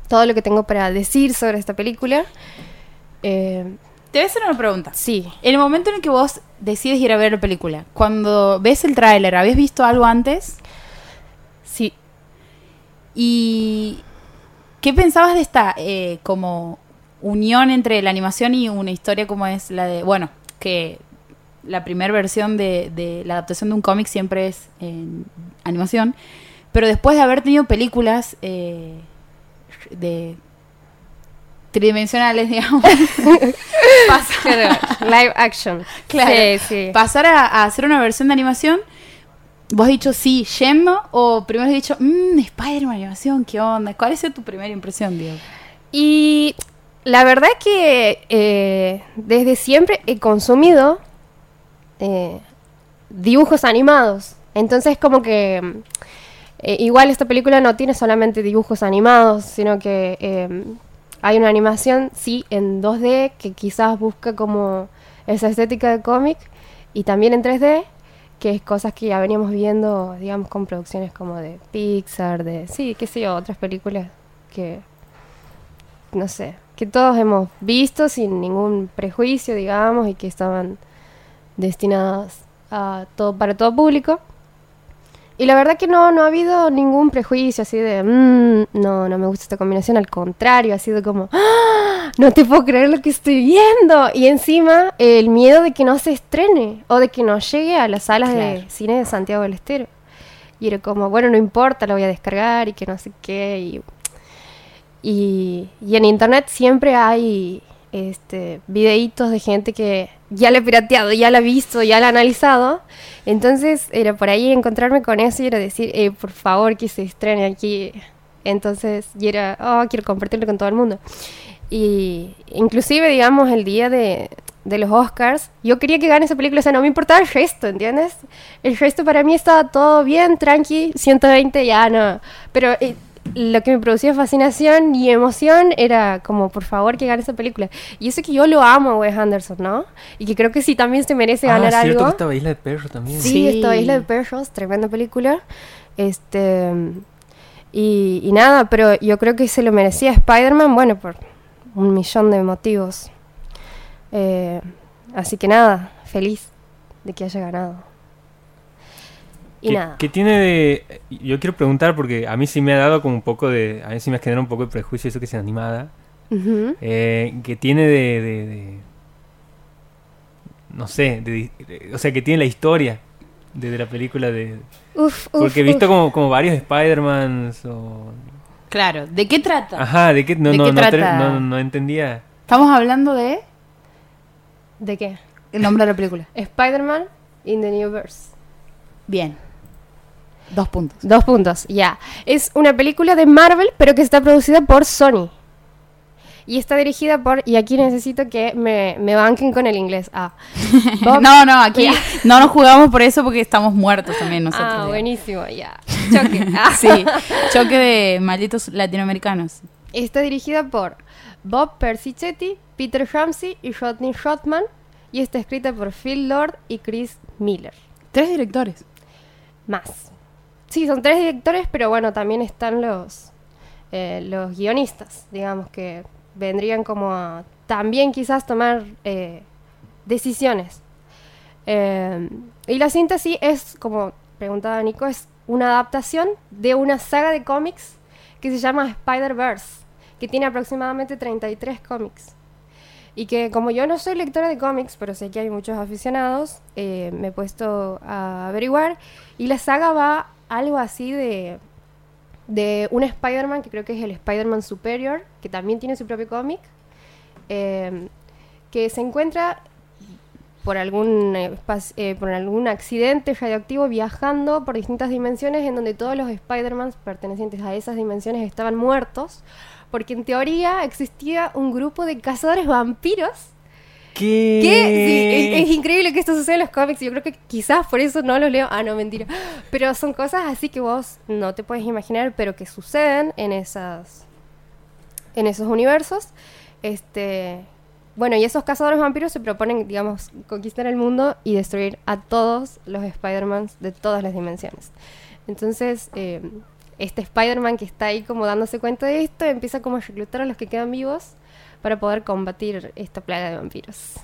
todo lo que tengo para decir sobre esta película. Eh, Te voy a hacer una pregunta. sí, En el momento en el que vos decides ir a ver la película, cuando ves el tráiler, ¿habías visto algo antes? sí. ¿Y qué pensabas de esta eh, como unión entre la animación y una historia como es la de, bueno, que la primera versión de, de la adaptación de un cómic siempre es en animación, pero después de haber tenido películas eh, de tridimensionales, digamos, live action. Claro. Sí, sí. pasar a, a hacer una versión de animación, vos has dicho sí, yendo, o primero has dicho, mmm, Spider-Man animación, ¿qué onda? ¿Cuál es tu primera impresión, Diego? Y la verdad es que eh, desde siempre he consumido eh, dibujos animados. Entonces como que eh, igual esta película no tiene solamente dibujos animados, sino que eh, hay una animación, sí, en 2D que quizás busca como esa estética de cómic y también en 3D, que es cosas que ya veníamos viendo, digamos, con producciones como de Pixar, de, sí, qué sé yo, otras películas que no sé, que todos hemos visto sin ningún prejuicio, digamos, y que estaban destinadas a todo para todo público. Y la verdad que no, no ha habido ningún prejuicio así de, "Mm, no, no me gusta esta combinación, al contrario, ha sido como, "Ah, no te puedo creer lo que estoy viendo. Y encima el miedo de que no se estrene o de que no llegue a las salas de cine de Santiago del Estero. Y era como, bueno, no importa, lo voy a descargar y que no sé qué. Y y, y en internet siempre hay este, videitos de gente que ya la ha pirateado, ya la ha visto, ya la ha analizado. Entonces era por ahí encontrarme con eso y era decir, eh, por favor que se estrene aquí. Entonces, y era, oh, quiero compartirlo con todo el mundo. Y inclusive, digamos, el día de, de los Oscars, yo quería que gane esa película, o sea, no me importaba el resto, ¿entiendes? El resto para mí estaba todo bien, tranqui, 120 ya no. Pero eh, lo que me producía fascinación y emoción era como, por favor, que gane esa película. Y eso que yo lo amo a Wes Anderson, ¿no? Y que creo que sí también se merece ganar ah, cierto algo. que estaba Isla de Perros también. Sí, Sí. esta Isla de Perros, tremenda película. Este. Y, y nada, pero yo creo que se lo merecía Spider-Man, bueno, por un millón de motivos. Eh, así que nada, feliz de que haya ganado. Y ¿Qué, nada. qué tiene de.? Yo quiero preguntar porque a mí sí me ha dado como un poco de. A mí sí me ha generado un poco de prejuicio eso que sea animada. Eh, que tiene de, de- de- no sé, de- de- o sea, que tiene la historia de, de la película de... Uf, uf, Porque he visto uf. como, como varios Spider-Mans o... Claro, ¿de qué trata? Ajá, ¿de qué? No, ¿De no, qué no, trata? no, no entendía. Estamos hablando de ¿De qué? el nombre de la película. Spider-Man in the New Verse. Bien. Dos puntos. Dos puntos, ya. Es una película de Marvel, pero que está producida por Sony. Y está dirigida por, y aquí necesito que me, me banquen con el inglés. Ah, Bob- No, no, aquí no nos jugamos por eso porque estamos muertos también nosotros. ah, buenísimo, ya. Choque. Ah. Sí, choque de malditos latinoamericanos. Está dirigida por Bob Persichetti, Peter Ramsey y Rodney Rothman. Y está escrita por Phil Lord y Chris Miller. Tres directores. Más. Sí, son tres directores, pero bueno, también están los, eh, los guionistas, digamos, que vendrían como a también quizás tomar eh, decisiones. Eh, y la cinta sí es, como preguntaba Nico, es una adaptación de una saga de cómics que se llama Spider-Verse, que tiene aproximadamente 33 cómics. Y que como yo no soy lectora de cómics, pero sé que hay muchos aficionados, eh, me he puesto a averiguar. Y la saga va algo así de, de un Spider-Man, que creo que es el Spider-Man Superior, que también tiene su propio cómic, eh, que se encuentra por algún, eh, eh, por algún accidente radioactivo viajando por distintas dimensiones en donde todos los Spider-Mans pertenecientes a esas dimensiones estaban muertos porque en teoría existía un grupo de cazadores vampiros ¿Qué? que sí, es, es increíble que esto suceda en los cómics. Yo creo que quizás por eso no los leo. Ah, no, mentira. Pero son cosas así que vos no te puedes imaginar, pero que suceden en esas. en esos universos. Este. Bueno, y esos cazadores vampiros se proponen, digamos, conquistar el mundo y destruir a todos los Spider-Mans de todas las dimensiones. Entonces, eh, este Spider-Man que está ahí como dándose cuenta de esto, empieza como a reclutar a los que quedan vivos para poder combatir esta plaga de vampiros.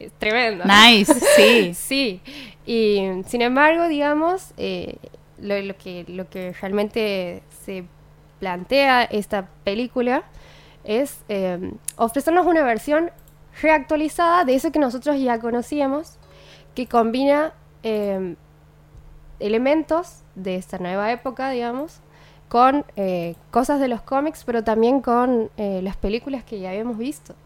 Es tremendo. Nice, sí. Sí, y sin embargo, digamos, eh, lo, lo que, lo que realmente se plantea esta película es eh, ofrecernos una versión reactualizada de eso que nosotros ya conocíamos, que combina eh, elementos de esta nueva época, digamos, con eh, cosas de los cómics, pero también con eh, las películas que ya habíamos visto.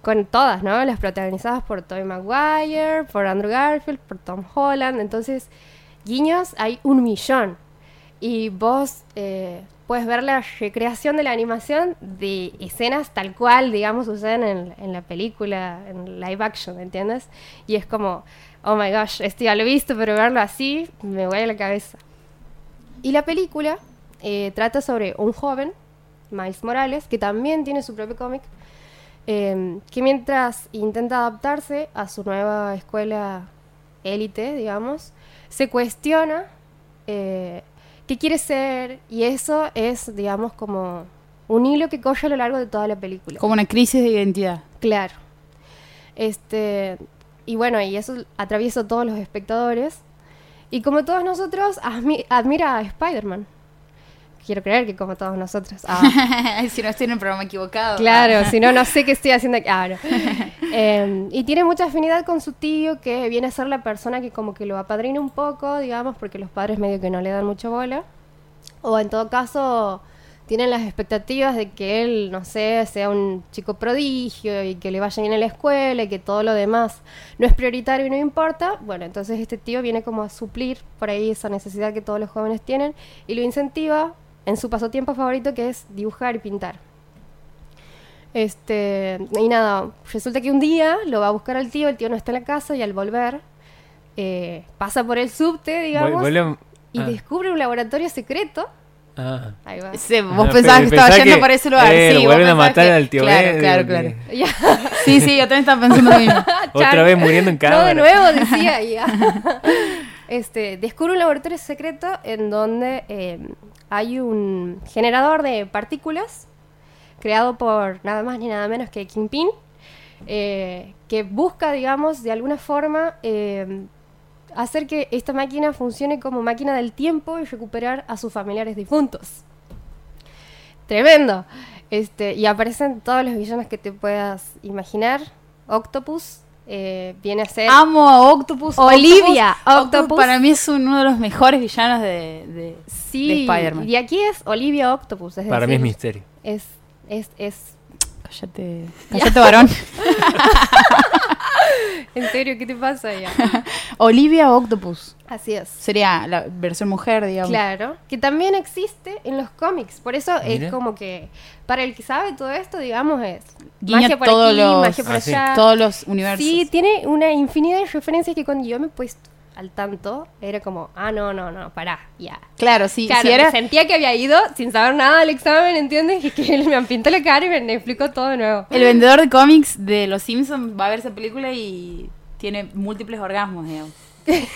Con todas, ¿no? Las protagonizadas por Tobey Maguire, por Andrew Garfield, por Tom Holland. Entonces, guiños hay un millón. Y vos eh, puedes ver la recreación de la animación de escenas tal cual, digamos, suceden en, en la película, en live action, ¿entiendes? Y es como, oh my gosh, esto ya lo he visto, pero verlo así me a la cabeza. Y la película eh, trata sobre un joven, Miles Morales, que también tiene su propio cómic, eh, que mientras intenta adaptarse a su nueva escuela élite, digamos, se cuestiona eh, qué quiere ser y eso es, digamos, como un hilo que corre a lo largo de toda la película. Como una crisis de identidad. Claro. Este, y bueno, y eso atraviesa a todos los espectadores. Y como todos nosotros, admi- admira a Spider-Man. Quiero creer que como todos nosotros. Ah, si no estoy en el programa equivocado. claro, si no, no sé qué estoy haciendo aquí. Ah, no. Eh, y tiene mucha afinidad con su tío, que viene a ser la persona que como que lo apadrina un poco, digamos, porque los padres medio que no le dan mucha bola. O en todo caso, tienen las expectativas de que él, no sé, sea un chico prodigio y que le vaya bien en la escuela y que todo lo demás no es prioritario y no importa. Bueno, entonces este tío viene como a suplir por ahí esa necesidad que todos los jóvenes tienen y lo incentiva en su pasatiempo favorito que es dibujar y pintar. Este, y nada, resulta que un día lo va a buscar al tío, el tío no está en la casa y al volver eh, pasa por el subte, digamos, vuelve a- y ah, descubre un laboratorio secreto. ah. Ahí va. Sí, vos Ah, pensabas pe- que estaba yendo que, por ese lugar. eh, sí, vuelven a matar que- al tío Claro, Ben, claro, claro. que-. Sí, sí, yo también estaba pensando lo mismo. Otra vez muriendo en No, cámara. de nuevo decía ya. Este, descubre un laboratorio secreto en donde eh, hay un generador de partículas creado por nada más ni nada menos que Kingpin, eh, que busca, digamos, de alguna forma eh, hacer que esta máquina funcione como máquina del tiempo y recuperar a sus familiares difuntos. Tremendo. Este, y aparecen todos los villanos que te puedas imaginar. Octopus eh, viene a ser Amo a Octopus. Olivia, Octopus, Octopus. para mí es uno de los mejores villanos de, de, sí, de Spider-Man. y aquí es Olivia Octopus. Es Para mí es decir, misterio. Es, es, es. Cállate, cállate varón. En serio, ¿qué te pasa ya? Olivia Octopus. Así es. Sería la versión mujer, digamos. Claro, que también existe en los cómics. Por eso Mira. es como que, para el que sabe todo esto, digamos, es Guiña magia por todos aquí, los- magia por Ah, sí. allá. Todos los universos. Sí, tiene una infinidad de referencias que cuando yo me he puesto al tanto, era como, ah, no, no, no, pará, ya. Claro, sí. Claro, si era, sentía que había ido sin saber nada del examen, ¿entiendes? Y que él me pintó la cara y me explicó todo de nuevo. el vendedor de cómics de Los Simpsons va a ver esa película y tiene múltiples orgasmos, digamos.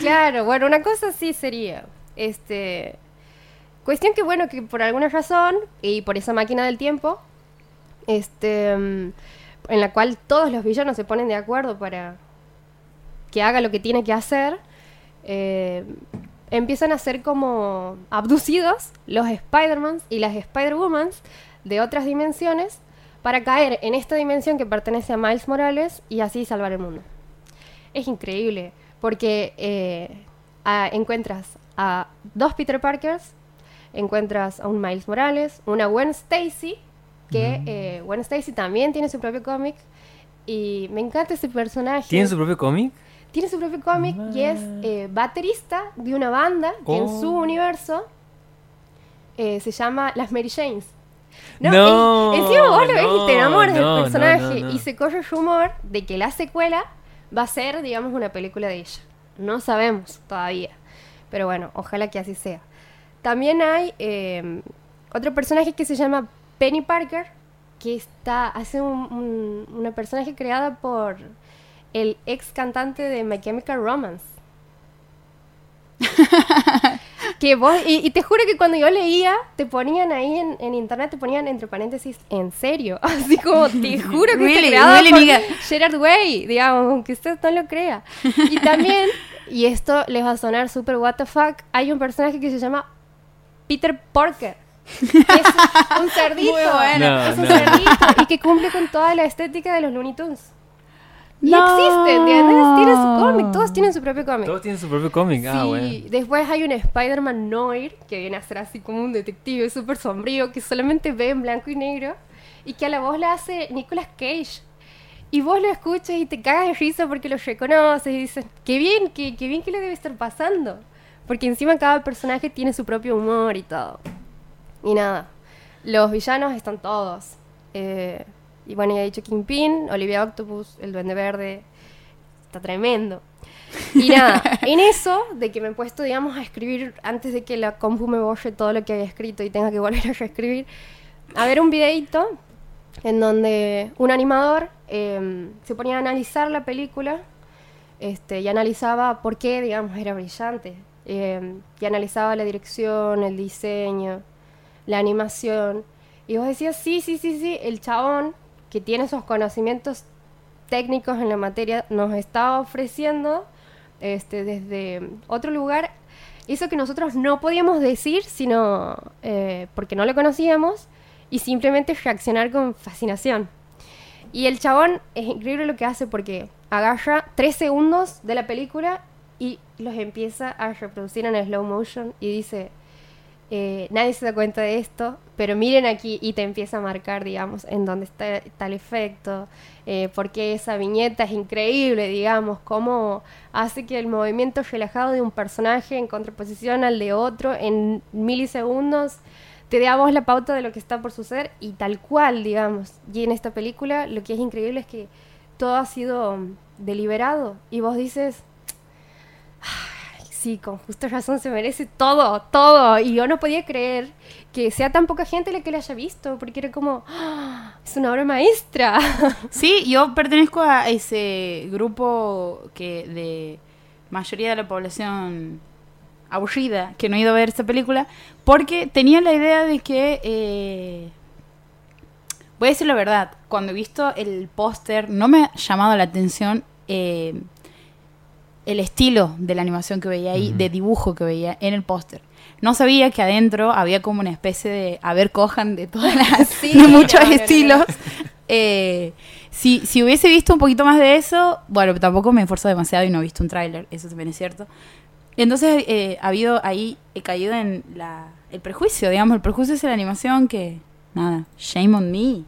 Claro, bueno, una cosa sí sería, este, cuestión que bueno, que por alguna razón, y por esa máquina del tiempo, este, en la cual todos los villanos se ponen de acuerdo para que haga lo que tiene que hacer, eh, empiezan a ser como abducidos los Spider-Mans y las Spider-Womans de otras dimensiones para caer en esta dimensión que pertenece a Miles Morales y así salvar el mundo. Es increíble, porque eh, a- encuentras a dos Peter Parkers, encuentras a un Miles Morales, una Gwen Stacy, que eh, Gwen Stacy también tiene su propio cómic, y me encanta ese personaje. ¿Tiene su propio cómic? Tiene su propio cómic y es eh, baterista de una banda que en su Oh. universo eh, se llama Las Mary Janes. No, y encima vos lo ves y te enamoras no, del personaje. no. Y se corre el rumor de que la secuela va a ser, digamos, una película de ella. No sabemos todavía. Pero bueno, ojalá que así sea. También hay eh, otro personaje que se llama Penny Parker, que está, hace un, un- una personaje creada por el ex cantante de My Chemical Romance. que vos, y, y te juro que cuando yo leía, te ponían ahí en, en internet, te ponían entre paréntesis, en serio. Así como, te juro que está Really, creado really, por nigga. Gerard Way, digamos, aunque usted no lo crea. Y también, y esto les va a sonar súper what the fuck, hay un personaje que se llama Peter Porker. que Es un cerdito. Muy bueno. No, es un no. cerdito y que cumple con toda la estética de los Looney Tunes. Y No. existe, ¿entiendes? Tiene su cómic, todos tienen su propio cómic. Todos tienen su propio cómic. Ah, Sí, bueno. después hay un Spider-Man Noir que viene a ser así como un detective súper sombrío que solamente ve en blanco y negro y que a la voz la hace Nicolas Cage. Y vos lo escuchas y te cagas de risa porque lo reconoces y dices, qué bien, qué, qué bien que le debe estar pasando. Porque encima cada personaje tiene su propio humor y todo. Y nada, los villanos están todos. Eh, y bueno, ya he dicho Kingpin, Olivia Octopus, el Duende Verde. Está tremendo. Y nada, en eso de que me he puesto, digamos, a escribir antes de que la compu me borre todo lo que había escrito y tenga que volver a reescribir, a ver un videito en donde un animador eh, se ponía a analizar la película este, y analizaba por qué, digamos, era brillante. eh, y analizaba la dirección, el diseño, la animación. Y vos decías, sí, sí, sí, sí, el chabón que tiene esos conocimientos técnicos en la materia nos estaba ofreciendo este, desde otro lugar eso que nosotros no podíamos decir, sino eh, porque no lo conocíamos y simplemente reaccionar con fascinación. Y el chabón es increíble lo que hace porque agarra tres segundos de la película y los empieza a reproducir en slow motion y dice, eh, nadie se da cuenta de esto, pero miren aquí y te empieza a marcar, digamos, en dónde está tal efecto, eh, porque esa viñeta es increíble, digamos, cómo hace que el movimiento relajado de un personaje en contraposición al de otro en milisegundos te dé a vos la pauta de lo que está por suceder y tal cual, digamos. Y en esta película lo que es increíble es que todo ha sido deliberado y vos dices, "Ay, sí, con justa razón se merece todo, todo. Y yo no podía creer que sea tan poca gente la que la haya visto, porque era como, "Ah, es una obra maestra. Sí, yo pertenezco a ese grupo que de mayoría de la población aburrida que no ha ido a ver esta película porque tenía la idea de que eh, voy a decir la verdad cuando he visto el póster no me ha llamado la atención eh, el estilo de la animación que veía ahí Ujú. de dibujo que veía en el póster no sabía que adentro había como una especie de a ver cojan de todas las Sí, de muchos no, no, no, no. estilos eh, si, si hubiese visto un poquito más de eso, bueno, tampoco me esfuerzo demasiado y no he visto un tráiler, eso también es cierto. Entonces eh, ha habido ahí, he caído en la, el prejuicio, digamos, el prejuicio es la animación que, nada, shame on me,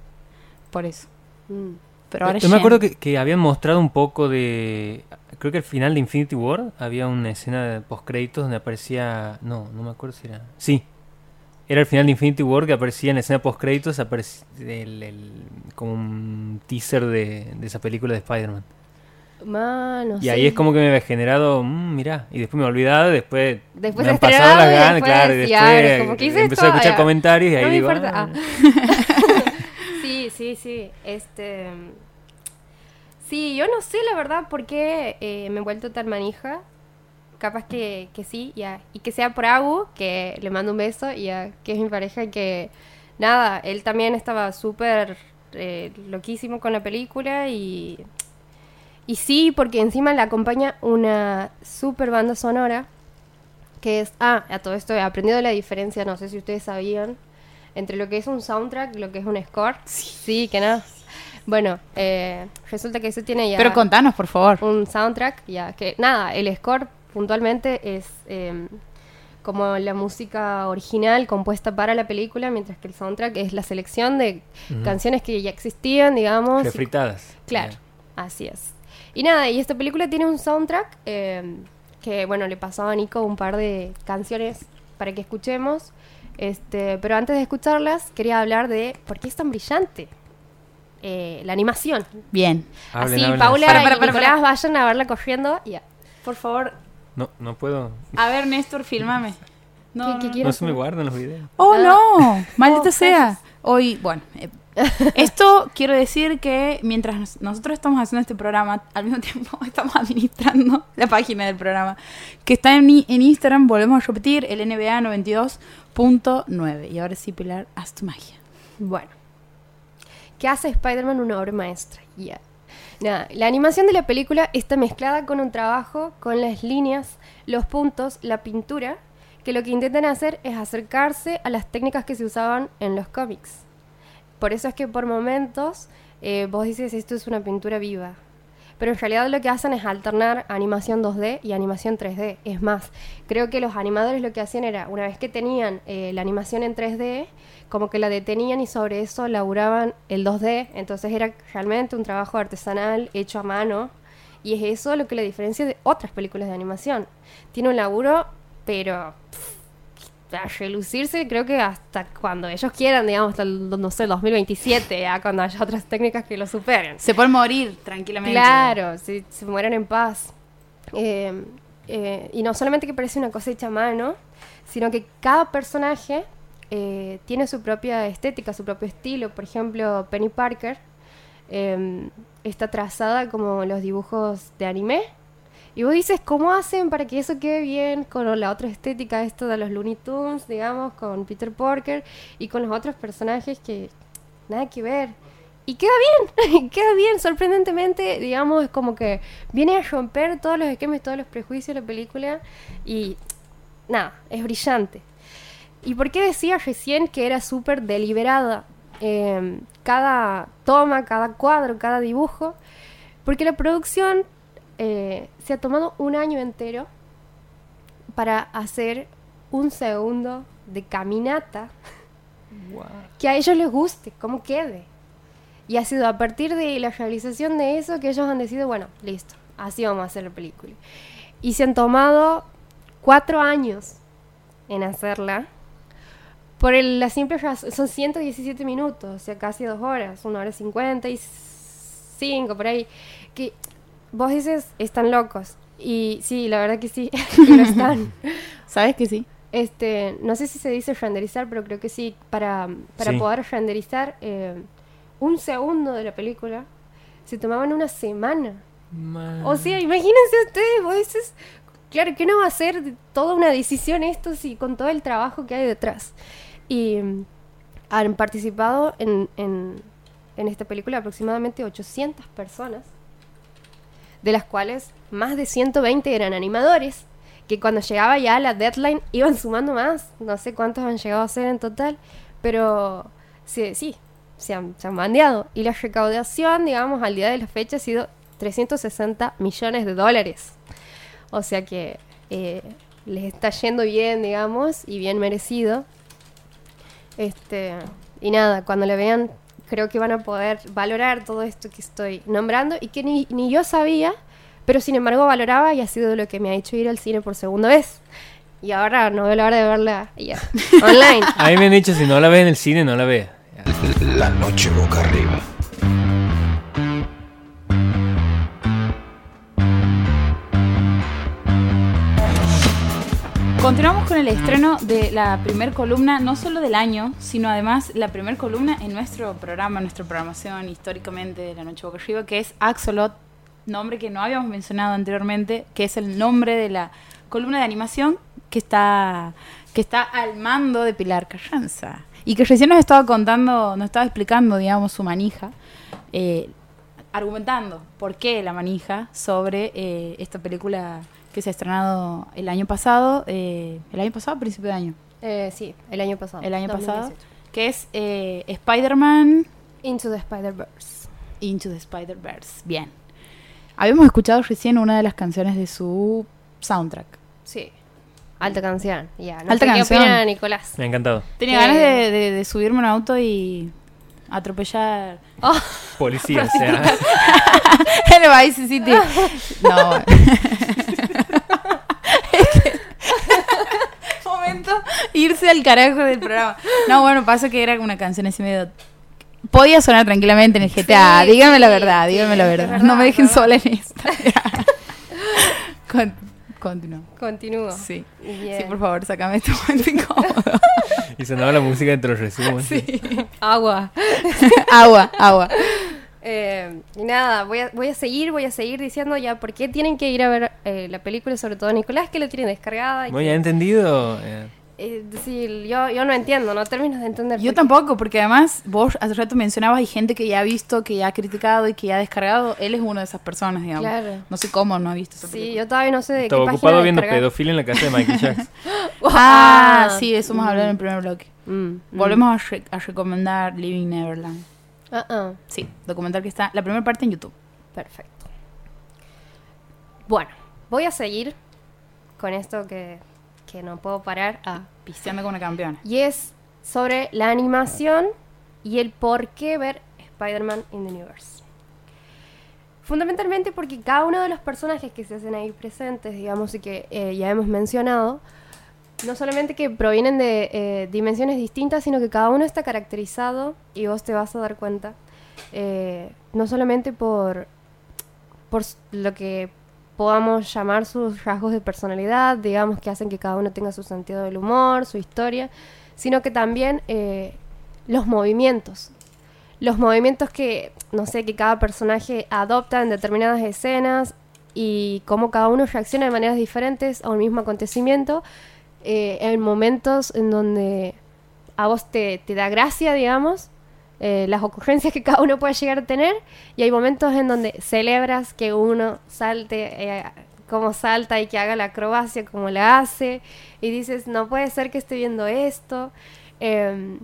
por eso. Mm. Pero ahora Yo me acuerdo que, que habían mostrado un poco de. Creo que al final de Infinity War había una escena de postcréditos donde aparecía. No, no me acuerdo si era. Sí. Era el final de Infinity War que aparecía en la escena postcréditos aparecía el, el- como un teaser de, de esa película de Spider-Man. Mano, Y ahí es como que me había generado, mmm, mirá, y después me he olvidado, después, Después me han pasado las ganas, después claro, y después "Ay, como que hice empecé esto, a escuchar ya, comentarios y ahí no digo, importa". "Ah". Ah. sí, sí, sí. Este. Sí, yo no sé la verdad por qué eh, me he vuelto tan manija. Capaz que, que sí, ya. Y que sea por Agu, que le mando un beso, y que es mi pareja, y que nada, él también estaba súper eh, loquísimo con la película y. Y sí, porque encima le acompaña una super banda sonora que es, ah, a todo esto he aprendido la diferencia, no sé si ustedes sabían, entre lo que es un soundtrack y lo que es un score. Sí, que nada. Bueno, eh, resulta que eso tiene ya Pero contanos, por favor. un soundtrack, ya que nada, el score puntualmente es eh, como la música original compuesta para la película, mientras que el soundtrack es la selección de canciones que ya existían, digamos. y- Refritadas. Claro, así es. Y nada, y esta película tiene un soundtrack eh, que, bueno, le pasó a Nico un par de canciones para que escuchemos. Este, pero antes de escucharlas, quería hablar de por qué es tan brillante eh, la animación. Bien. Hablen, Así, hablen. Paula Para, y para, Nicolás para. vayan a verla corriendo. y ya. Por favor, No, no puedo. A ver, Néstor, filmame. No, ¿Qué- no, qué no. se me guardan los videos. Oh, Ah. no, maldita Oh, sea. Hoy, bueno, eh, esto quiero decir que mientras nos- nosotros estamos haciendo este programa, al mismo tiempo estamos administrando la página del programa, que está en, i- en Instagram, volvemos a repetir, el NBA 92.9. Y ahora sí, Pilar, haz tu magia. Bueno. ¿Qué hace Spider-Man una obra maestra? Ya. Nada, la animación de la película está mezclada con un trabajo con las líneas, los puntos, la pintura, que lo que intentan hacer es acercarse a las técnicas que se usaban en los cómics. Por eso es que por momentos eh, vos dices esto es una pintura viva. Pero en realidad lo que hacen es alternar animación 2D y animación 3D. Es más, creo que los animadores lo que hacían era, una vez que tenían eh, la animación en 3D, como que la detenían y sobre eso laburaban el 2D. Entonces era realmente un trabajo artesanal hecho a mano. Y es eso lo que la diferencia de otras películas de animación. Tiene un laburo, pero pff, a relucirse creo que hasta cuando ellos quieran, digamos, hasta el, no sé, 2027, ya cuando haya otras técnicas que lo superen. Se pueden morir tranquilamente. Claro, se, se mueren en paz. Eh, eh, y no solamente que parece una cosa hecha a mano, sino que cada personaje eh, tiene su propia estética, su propio estilo. Por ejemplo, Penny Parker eh, está trazada como los dibujos de anime. Y vos dices, ¿cómo hacen para que eso quede bien con la otra estética, esto de los Looney Tunes, digamos, con Peter Parker y con los otros personajes que nada que ver? Y queda bien, queda bien, sorprendentemente, digamos, es como que viene a romper todos los esquemas, todos los prejuicios de la película y nada, es brillante. ¿Y por qué decía recién que era súper deliberada? eh, cada toma, cada cuadro, cada dibujo, porque la producción eh, se ha tomado un año entero para hacer un segundo de caminata que a ellos les guste, cómo quede. Y ha sido a partir de la realización de eso que ellos han decidido, bueno, listo, así vamos a hacer la película. Y se han tomado cuatro años en hacerla. Por el- la simple razón, son 117 minutos, o sea, casi dos horas, una hora cincuenta y cinco, por ahí. Que vos dices, están locos. Y sí, la verdad que sí, lo están. ¿Sabes que sí? Este, no sé si se dice renderizar, pero creo que sí. Para, para Sí. poder renderizar eh, un segundo de la película, se tomaban una semana. O sea, imagínense ustedes, vos dices, claro, que no va a ser de- toda una decisión esto si con todo el trabajo que hay detrás? Y mm, han participado en, en, en esta película aproximadamente 800 personas, de las cuales más de 120 eran animadores, que cuando llegaba ya la deadline iban sumando más, no sé cuántos han llegado a ser en total, pero sí, sí se, han, se han bandeado. Y la recaudación, digamos, al día de la fecha ha sido 360 millones de dólares. O sea que eh, les está yendo bien, digamos, y bien merecido. Este, y nada, cuando le vean, creo que van a poder valorar todo esto que estoy nombrando y que ni, ni yo sabía, pero sin embargo valoraba y ha sido lo que me ha hecho ir al cine por segunda vez. Y ahora no veo la hora de verla ya, online. A mí me han dicho, si no la ves en el cine, no la veas. La noche boca arriba. Continuamos con el estreno de la primer columna, no solo del año, sino además la primer columna en nuestro programa, nuestra programación históricamente de la Noche Boca Arriba, que es Axolot, nombre que no habíamos mencionado anteriormente, que es el nombre de la columna de animación que está, que está al mando de Pilar Carranza. Y que recién nos estaba contando, nos estaba explicando, digamos, su manija, eh, argumentando por qué la manija sobre eh, esta película que se ha estrenado el año pasado, eh, el año pasado, principio de año, Eh, sí, el año pasado. el año pasado, 2018. que es eh, Spider-Man Into the Spider-Verse. Into the Spider-Verse. Bien. Habíamos escuchado recién una de las canciones de su soundtrack. Sí. Alta canción. Ya. No Alta sé canción. ¿Qué opina Nicolás? Me ha encantado. Tenía ganas de, de- de subirme a un auto y atropellar. Oh, Policía, o sea. el Vice City. No. bueno. Es que- momento Irse al carajo del programa. No, bueno, pasa que era una canción así medio. Podía sonar tranquilamente en el GTA. Sí, dígame la sí, verdad, sí, dígame la verdad. verdad, No me dejen ¿verdad? sola en esta. Con- Continúa. Continúo. Sí. Bien. Sí, por favor, sacame este momento incómodo. Y sonaba la música entre los resumos. Agua. agua, agua. Eh, y nada, voy a, voy a seguir, voy a seguir diciendo ya por qué tienen que ir a ver eh, la película, sobre todo Nicolás, que lo tiene descargada. y Bueno, que- entendido. eh, eh, sí, yo, yo no entiendo, no termino de entender. Yo tampoco, porque además vos hace rato mencionabas hay gente que ya ha visto, que ya ha criticado y que ya ha descargado. Él es una de esas personas, digamos. Claro. No sé cómo no ha visto esa Sí, película. yo todavía no sé de estaba qué ocupado página viendo descargar. pedofilia en la casa de Michael Jackson. Ah, Ah, sí, eso hemos hablado en el mm. primer bloque. Mm, mm. Volvemos a, re- a recomendar Living Neverland. Ah, ah, Sí, documental que está, la primera parte en YouTube. perfecto. Bueno, voy a seguir con esto que, que no puedo parar. Ah, Pisteando con una campeona. y es sobre la animación y el por qué ver Spider-Man in the Universe. Fundamentalmente porque cada uno de los personajes que se hacen ahí presentes, digamos, y que eh, ya hemos mencionado, no solamente que provienen de eh, dimensiones distintas, sino que cada uno está caracterizado, y vos te vas a dar cuenta, eh, no solamente por, por lo que podamos llamar sus rasgos de personalidad, digamos, que hacen que cada uno tenga su sentido del humor, su historia, sino que también eh, los movimientos. Los movimientos que, no sé, que cada personaje adopta en determinadas escenas y cómo cada uno reacciona de maneras diferentes a un mismo acontecimiento eh, en momentos en donde a vos te, te da gracia, digamos, eh, las ocurrencias que cada uno puede llegar a tener y hay momentos en donde celebras que uno salte eh, como salta y que haga la acrobacia como la hace y dices, no puede ser que esté viendo esto. Em,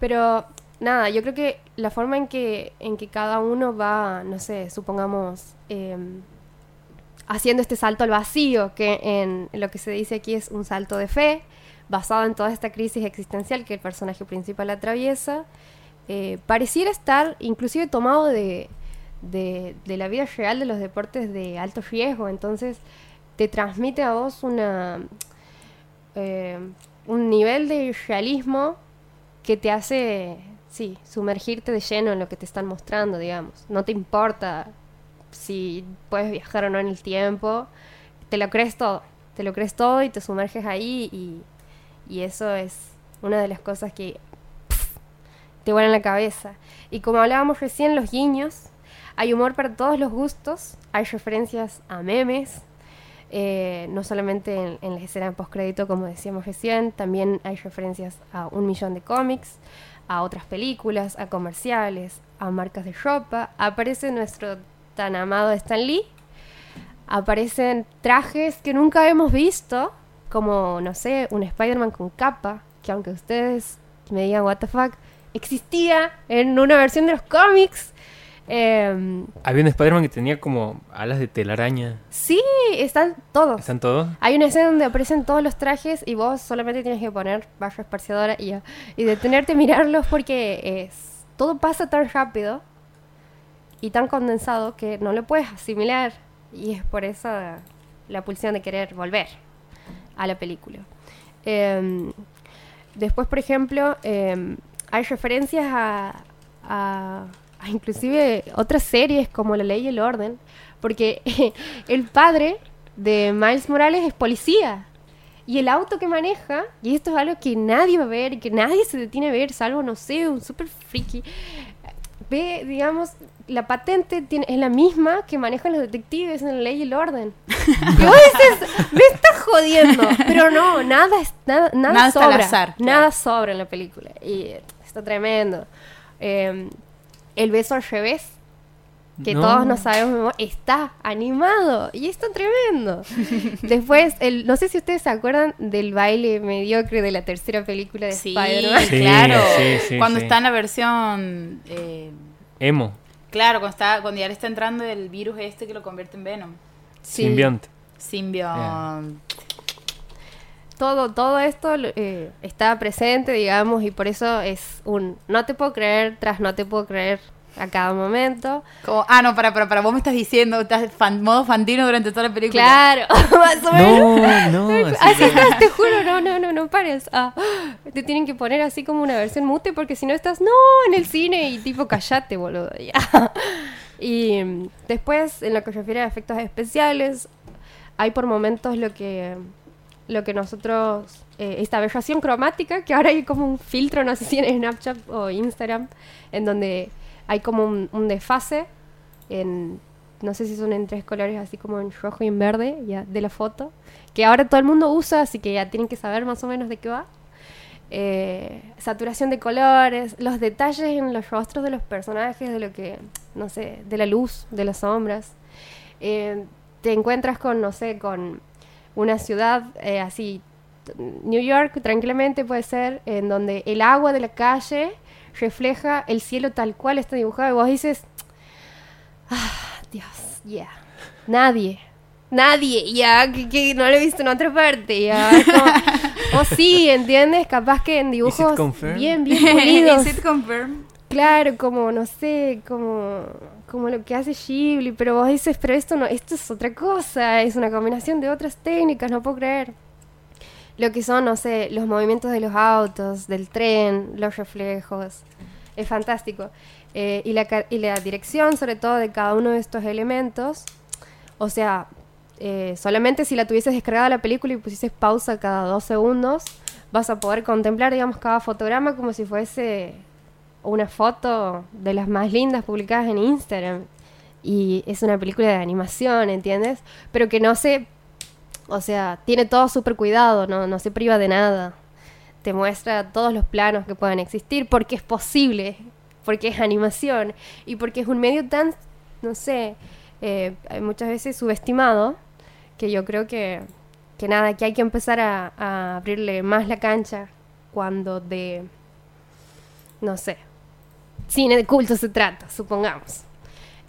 pero nada, yo creo que la forma en que, en que cada uno va, no sé, supongamos, em, haciendo este salto al vacío, que en lo que se dice aquí es un salto de fe, basado en toda esta crisis existencial que el personaje principal atraviesa, eh, pareciera estar inclusive tomado de, de, la vida real de los deportes de alto riesgo, entonces te transmite a vos una, eh, un nivel de realismo que te hace, sí, sumergirte de lleno en lo que te están mostrando, digamos. No te importa si puedes viajar o no en el tiempo, te lo crees todo, te lo crees todo y te sumerges ahí y, y eso es una de las cosas que pf, te vuelan la cabeza. Y como hablábamos recién, los guiños, hay humor para todos los gustos, hay referencias a memes, eh, no solamente en, en la escena postcrédito, como decíamos recién, también hay referencias a un millón de cómics, a otras películas, a comerciales, a marcas de ropa. Aparece nuestro tan amado Stan Lee, aparecen trajes que nunca hemos visto, como, no sé, un Spider-Man con capa, que aunque ustedes me digan, what the fuck, existía en una versión de los cómics. Em, Había un Spider-Man que tenía como alas de telaraña. sí, están todos. ¿Están todos? Hay una escena donde aparecen todos los trajes y vos solamente tienes que poner barra esparciadora y. Y detenerte a mirarlos porque es todo pasa tan rápido y tan condensado que no lo puedes asimilar. Y es por eso la pulsión de querer volver a la película. Em, después, por ejemplo, em, hay referencias a, a- inclusive otras series como La Ley y el Orden, porque el padre de Miles Morales es policía. Y el auto que maneja, y esto es algo que nadie va a ver, que nadie se detiene a ver, salvo, no sé, un super friki, ve, digamos, la patente tiene, es la misma que manejan los detectives en la ley y el orden. Y vos dices, me estás jodiendo. Pero no, nada, es- nada, nada, Nada está al sobra. azar, claro. Nada sobra en la película. Y está tremendo. Eh, el beso al revés, que No. todos no sabemos, está animado y está tremendo. Después, el, no sé si ustedes se acuerdan del baile mediocre de la tercera película de Sí, Spider-Man. Sí, claro. sí, sí, cuando sí. está en la versión. eh, Emo. Claro, cuando, está, cuando ya le está entrando el virus este que lo convierte en Venom. Sí. Simbionte. Todo, todo esto eh, está presente, digamos, y por eso es un no te puedo creer tras no te puedo creer a cada momento. Como, ah, no, para, para, para, vos me estás diciendo, estás fan, modo fantino durante toda la película. Claro, más o menos. No, no, así Así que- estás, te juro, no, no, no, no pares. Ah, te tienen que poner así como una versión mute porque si no estás, no, en el cine y tipo, callate, boludo. ya. Y mm, después, en lo que se refiere a efectos especiales, hay por momentos lo que, lo que nosotros, eh, esta aberración cromática, que ahora hay como un filtro, no sé si en Snapchat o Instagram, en donde hay como un, un desfase en, no sé si son en tres colores, así como en rojo y en verde, ya, de la foto, que ahora todo el mundo usa, así que ya tienen que saber más o menos de qué va. Eh, saturación de colores, los detalles en los rostros de los personajes, de lo que, no sé, de la luz, de las sombras. Eh, te encuentras con, no sé, con una ciudad eh, así, New York tranquilamente puede ser, en donde el agua de la calle refleja el cielo tal cual está dibujado y vos dices, ah, Dios, ya, nadie. Nadie, ya, que, que no lo he visto en otra parte, ya. o sí, ¿entiendes? Capaz que en dibujos bien, bien pulidos. Is it confirmed? Claro, como, no sé, como, como lo que hace Ghibli, pero vos dices, pero esto no, esto es otra cosa, es una combinación de otras técnicas, no puedo creer. Lo que son, no sé, los movimientos de los autos, del tren, los reflejos, es fantástico. Eh, y, la, y dirección, sobre todo, de cada uno de estos elementos, o sea, eh, solamente si la tuvieses descargada la película y pusieses pausa cada dos segundos, vas a poder contemplar, digamos, cada fotograma como si fuese una foto de las más lindas publicadas en Instagram. Y es una película de animación, ¿entiendes? Pero que no se... O sea, tiene todo súper cuidado, no, no se priva de nada. Te muestra todos los planos que puedan existir, porque es posible, porque es animación y porque es un medio tan, no sé, eh, muchas veces subestimado, que yo creo que, que nada, que hay que empezar a, a abrirle más la cancha cuando de, no sé, cine de culto se trata, supongamos.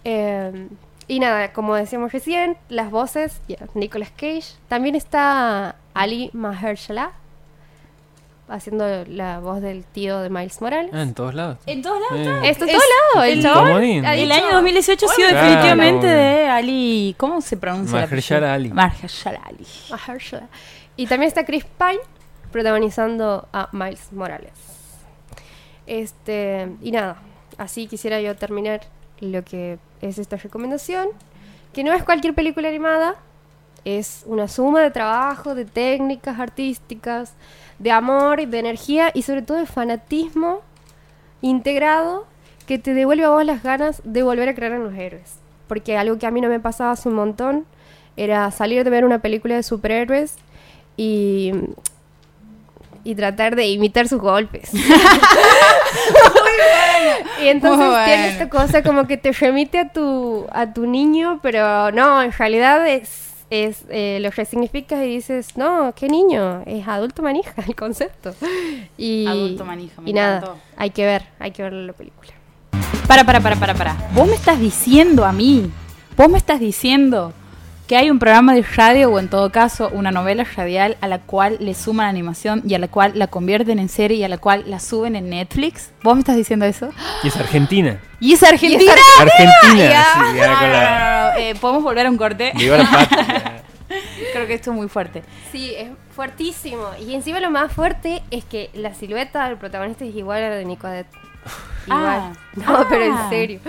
Eh, y nada, como decíamos recién, las voces, ya, Nicolas Cage. También está Ali Mahershala, haciendo la voz del tío de Miles Morales. Ah, en todos lados. En todos lados. Eh. Esto en es todos lados, el el chabón El año 2018 ha sido Claro. definitivamente de Ali. ¿Cómo se pronuncia? Mahershala? Ali. Mahershala Ali. Mahershala. Y también está Chris Pine protagonizando a Miles Morales. Este, y nada, así quisiera yo terminar lo que es esta recomendación, que no es cualquier película animada, es una suma de trabajo, de técnicas artísticas, de amor, de energía y sobre todo de fanatismo integrado que te devuelve a vos las ganas de volver a creer en los héroes. Porque algo que a mí no me pasaba hace un montón era salir de ver una película de superhéroes y, y tratar de imitar sus golpes. Y entonces Muy bueno. tiene esta cosa como que te remite a tu, a tu niño, pero no, en realidad es, es eh, lo resignificas y dices, no, ¿qué niño? Es adulto manija el concepto. Y, Adulto manija, me y nada, encantó. hay que ver, hay que ver la película. Para, para, para, para, para. Vos me estás diciendo a mí, vos me estás diciendo que hay un programa de radio o en todo caso una novela radial a la cual le suman animación y a la cual la convierten en serie y a la cual la suben en Netflix. ¿Vos me estás diciendo eso? Y es Argentina. ¿Y es Argentina? Argentina, sí, con la- no, no, eh, Podemos volver a un corte. Viva la patria. Creo que esto es muy fuerte. Sí, es fuertísimo. Y encima lo más fuerte es que la silueta del protagonista es igual a la de Nicodet. Igual. Ah. No, Ah. pero en serio.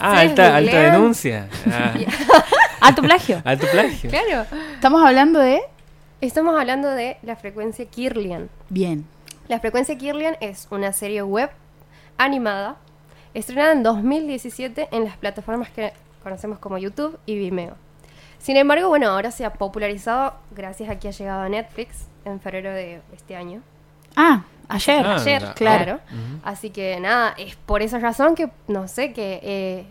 Ah, alta, denuncia. Ah, Alto plagio. alto plagio. Claro. Estamos hablando de... Estamos hablando de la frecuencia Kirlian. Bien. La frecuencia Kirlian es una serie web animada estrenada en 2017 en las plataformas que conocemos como YouTube y Vimeo. Sin embargo, bueno, ahora se ha popularizado gracias a que ha llegado a Netflix en febrero de este año. Ah, ayer. Ah, Ayer, mira. claro. Ujú. Así que nada, es por esa razón que, no sé, que eh,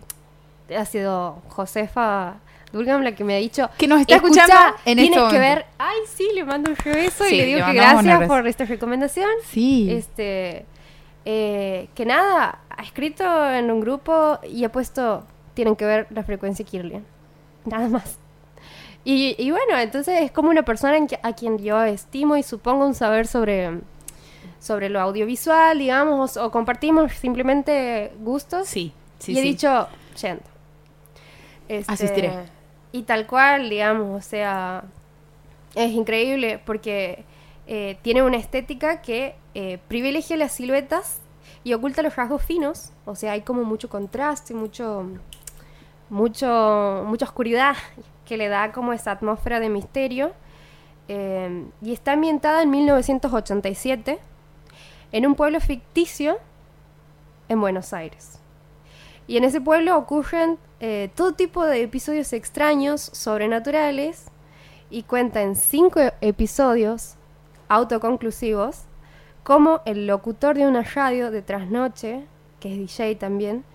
ha sido Josefa Durgam la que me ha dicho Que nos está "Escucha, escuchando en tienes este que momento". ver, ay sí, le mando un beso Sí, y le digo le que gracias por esta recomendación. Sí. Este, eh, que nada, ha escrito en un grupo y ha puesto, tienen que ver la frecuencia Kirlian. Nada más. Y, y bueno, entonces es como una persona en que- a quien yo estimo y supongo un saber sobre, sobre lo audiovisual, digamos, o, o compartimos simplemente gustos. Sí. Sí, y he sí. dicho, yendo. Este, Asistiré. Y tal cual, digamos, o sea, es increíble porque eh, tiene una estética que eh, privilegia las siluetas y oculta los rasgos finos. O sea, hay como mucho contraste, mucho, mucho, mucha oscuridad que le da como esa atmósfera de misterio. Eh, y está ambientada en 1987 en un pueblo ficticio en Buenos Aires. Y en ese pueblo ocurren eh, todo tipo de episodios extraños, sobrenaturales, y cuenta en cinco episodios autoconclusivos como el locutor de una radio de trasnoche, que es DJ también,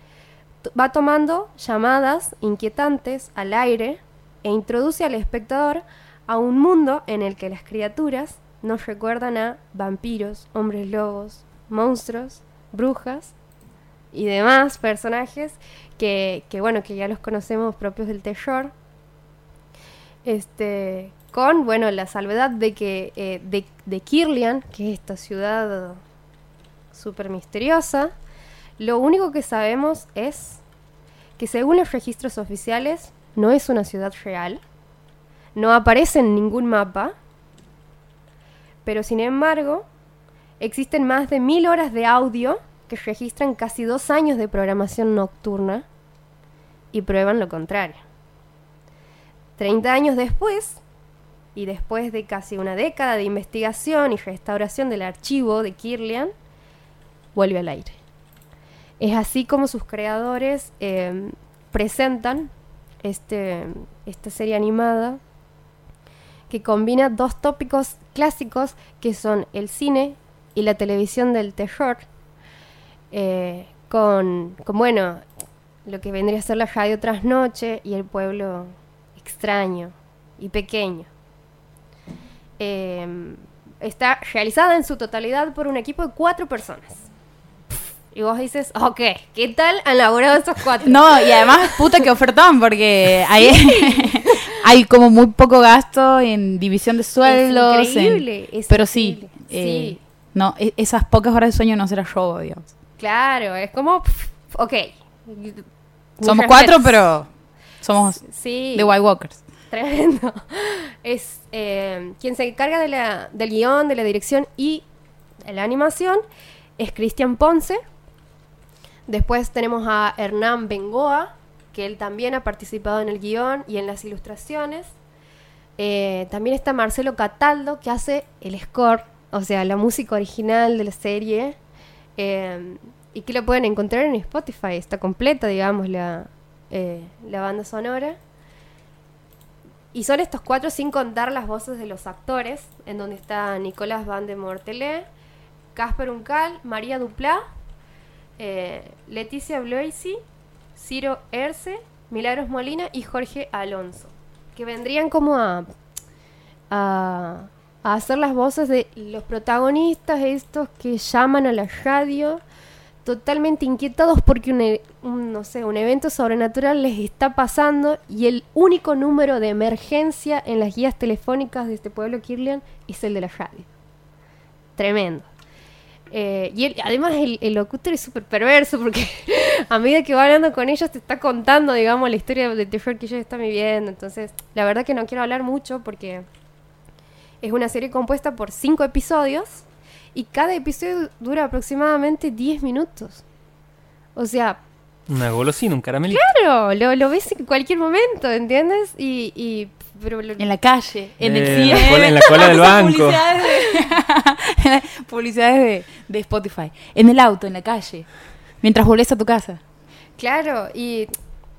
va tomando llamadas inquietantes al aire e introduce al espectador a un mundo en el que las criaturas nos recuerdan a vampiros, hombres lobos, monstruos, brujas y demás personajes que, que, bueno, que ya los conocemos propios del terror. Este, con, bueno, la salvedad de que eh, de, de Kirlian, que es esta ciudad súper misteriosa, lo único que sabemos es que según los registros oficiales no es una ciudad real, no aparece en ningún mapa, pero sin embargo existen más de mil horas de audio que registran casi dos años de programación nocturna y prueban lo contrario. 30 años después, y después de casi una década de investigación y restauración del archivo de Kirlian, vuelve al aire. Es así como sus creadores eh, presentan este, esta serie animada que combina dos tópicos clásicos que son el cine y la televisión del terror, eh, con, con, bueno, lo que vendría a ser la radio trasnoche y el pueblo extraño y pequeño. Eh, está realizada en su totalidad por un equipo de cuatro personas. Y vos dices, ok, ¿qué tal han elaborado estos cuatro? No, y además, puta que ofertón, porque hay, hay como muy poco gasto en división de sueldos. Es increíble, en- es pero increíble, sí, eh, sí. no, e- esas pocas horas de sueño no será robo, digamos. Claro, es como, pff, ok. Somos cuatro, pero somos Sí. de White Walkers. Tremendo. Es eh, quien se encarga de la, del guion, de la dirección y de la animación es Cristian Ponce. Después tenemos a Hernán Bengoa, que él también ha participado en el guion y en las ilustraciones. Eh, también está Marcelo Cataldo, que hace el score, o sea, la música original de la serie. eh, y que lo pueden encontrar en Spotify. Está completa, digamos, la, eh, la banda sonora. Y son estos cuatro sin contar las voces de los actores, en donde está Nicolás Van de Mortelé, Casper Uncal, María Duplá, eh, Leticia Bloisi, Ciro Erce, Milagros Molina y Jorge Alonso, que vendrían como a, a, hacer las voces de los protagonistas, estos que llaman a la radio totalmente inquietados porque un, e- un, no sé, un evento sobrenatural les está pasando y el único número de emergencia en las guías telefónicas de este pueblo Kirlian es el de la radio. Tremendo. Eh, y él- además el, el locutor es súper perverso porque a medida que va hablando con ellos te está contando, digamos, la historia de terror que ellos están viviendo. Entonces, la verdad que no quiero hablar mucho porque es una serie compuesta por cinco episodios y cada episodio dura aproximadamente 10 minutos. O sea, Una golosina, un caramelito. claro, lo, lo ves en cualquier momento, ¿entiendes? Y, y pero lo- En la calle, en el Eh, en cine. la cola- en la cola del banco. Publicidades, de, publicidades de, de Spotify. En el auto, en la calle. Mientras volvés a tu casa. Claro, y,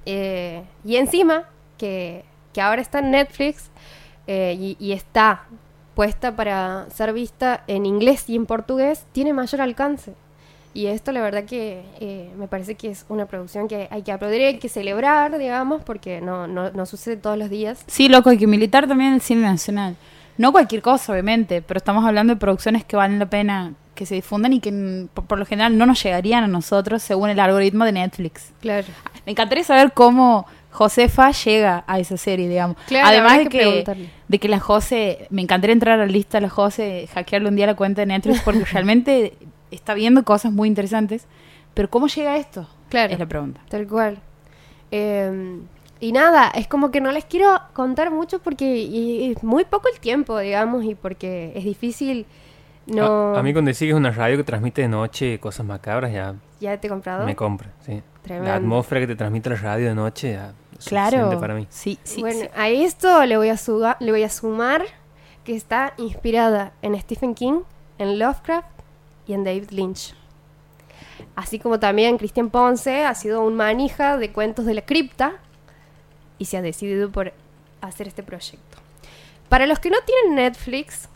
eh, y encima, que, que ahora está en Netflix eh, y, y está puesta para ser vista en inglés y en portugués, tiene mayor alcance. Y esto la verdad que eh, me parece que es una producción que hay que aplaudir, hay que celebrar, digamos, porque no, no, no sucede todos los días. Sí, loco, hay que militar también el cine nacional. No cualquier cosa, obviamente, pero estamos hablando de producciones que valen la pena que se difundan y que por, por lo general no nos llegarían a nosotros según el algoritmo de Netflix. Claro. Me encantaría saber cómo Josefa llega a esa serie, digamos. Claro, Además de que de que la Jose, me encantaría entrar a la lista de la Jose, hackearle un día la cuenta de Netflix porque realmente está viendo cosas muy interesantes. Pero ¿cómo llega esto? Claro. Es la pregunta. Tal cual. Eh, y nada, es como que no les quiero contar mucho porque y- es muy poco el tiempo, digamos, y porque es difícil. No. A, a mí cuando decís que es una radio que transmite de noche cosas macabras, ya ¿Ya te he comprado? me compra, sí. Tremendo. La atmósfera que te transmite la radio de noche ya es Claro. suficiente para mí. Sí, sí. bueno, sí. a esto le voy a, suba- le voy a sumar que está inspirada en Stephen King, en Lovecraft y en David Lynch. Así como también Cristian Ponce ha sido un manija de cuentos de la cripta y se ha decidido por hacer este proyecto. Para los que no tienen Netflix,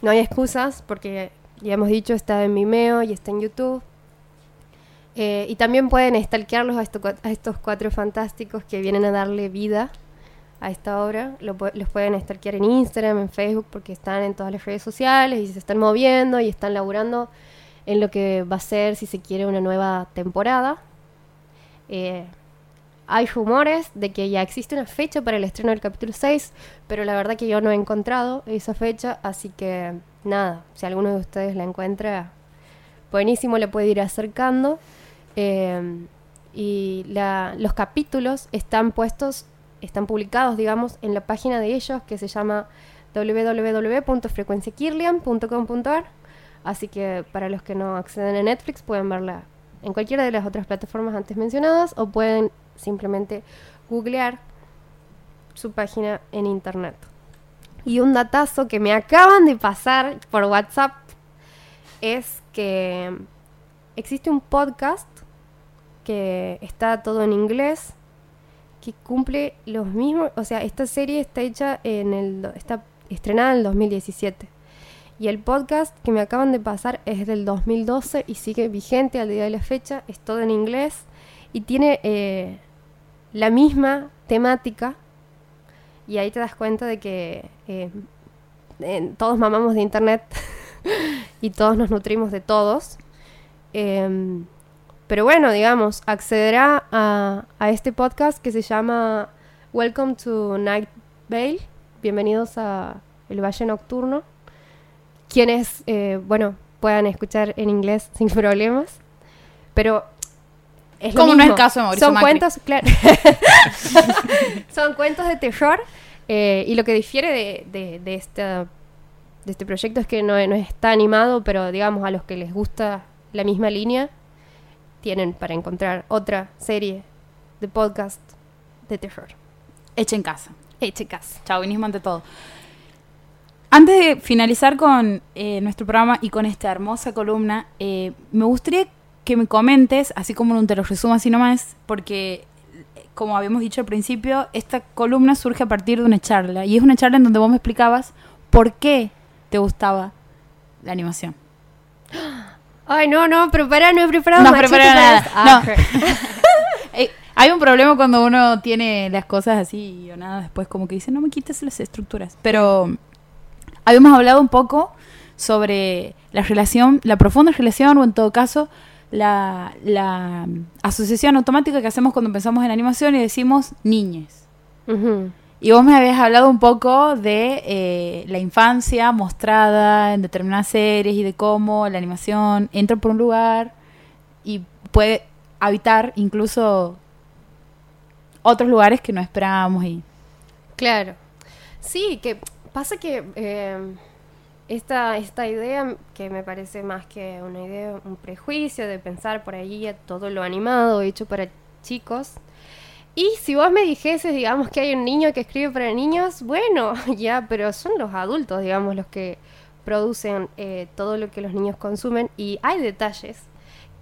no hay excusas porque ya hemos dicho está en Vimeo y está en YouTube. Eh, y también pueden stalkearlos a, estos cuatro fantásticos que vienen a darle vida a esta obra. Lo los pueden stalkear en Instagram, en Facebook, porque están en todas las redes sociales y se están moviendo y están laburando en lo que va a ser, si se quiere, una nueva temporada. Eh, hay rumores de que ya existe una fecha para el estreno del capítulo 6, pero la verdad que yo no he encontrado esa fecha, así que nada, si alguno de ustedes la encuentra, buenísimo, le puede ir acercando. Eh, y la- los capítulos están puestos, están publicados, digamos, en la página de ellos que se llama www.frecuenciakirlian.com.ar. Así que para los que no acceden a Netflix pueden verla en cualquiera de las otras plataformas antes mencionadas o pueden simplemente googlear su página en internet. Y un datazo que me acaban de pasar por WhatsApp es que existe un podcast que está todo en inglés que cumple los mismos, o sea, esta serie está hecha en el está estrenada en el 2017. Y el podcast que me acaban de pasar es del 2012 y sigue vigente al día de la fecha, es todo en inglés y tiene eh, la misma temática y ahí te das cuenta de que eh, todos mamamos de internet y todos nos nutrimos de todos. Em, pero bueno, digamos, accederá a, a este podcast que se llama Welcome to Night Vale. Bienvenidos a El Valle Nocturno. Quienes, eh, bueno, puedan escuchar en inglés sin problemas. Pero es Como no es el caso de Mauricio Son Macri. cuentos, claro. Son cuentos de terror. eh, y lo que difiere de, de, de esta, de este proyecto es que no, no está animado, pero digamos a los que les gusta la misma línea, tienen para encontrar otra serie de podcast de terror. Echa en casa. Hey, chicas. Chauvinismo ante todo. Antes de finalizar con eh, nuestro programa y con esta hermosa columna, eh, me gustaría que me comentes, así como no te lo resumo así nomás, porque como habíamos dicho al principio, esta columna surge a partir de una charla. Y es una charla en donde vos me explicabas por qué te gustaba la animación. Ay, no, no, pero para, no he preparado No machete preparado para nada. Ah, No. Eh, hay un problema cuando uno tiene las cosas así o nada después como que dice no me quites las estructuras pero habíamos hablado un poco sobre la relación la profunda relación o en todo caso la, la asociación automática que hacemos cuando pensamos en animación y decimos niñes Ujú. Y vos me habías hablado un poco de eh, la infancia mostrada en determinadas series y de cómo la animación entra por un lugar y puede habitar incluso otros lugares que no esperábamos y Claro. Sí, que pasa que eh, esta, esta idea, que me parece más que una idea, un prejuicio de pensar por ahí a todo lo animado hecho para chicos. Y si vos me dijeses, digamos, que hay un niño que escribe para niños, bueno, ya, pero son los adultos, digamos, los que producen eh, todo lo que los niños consumen. Y hay detalles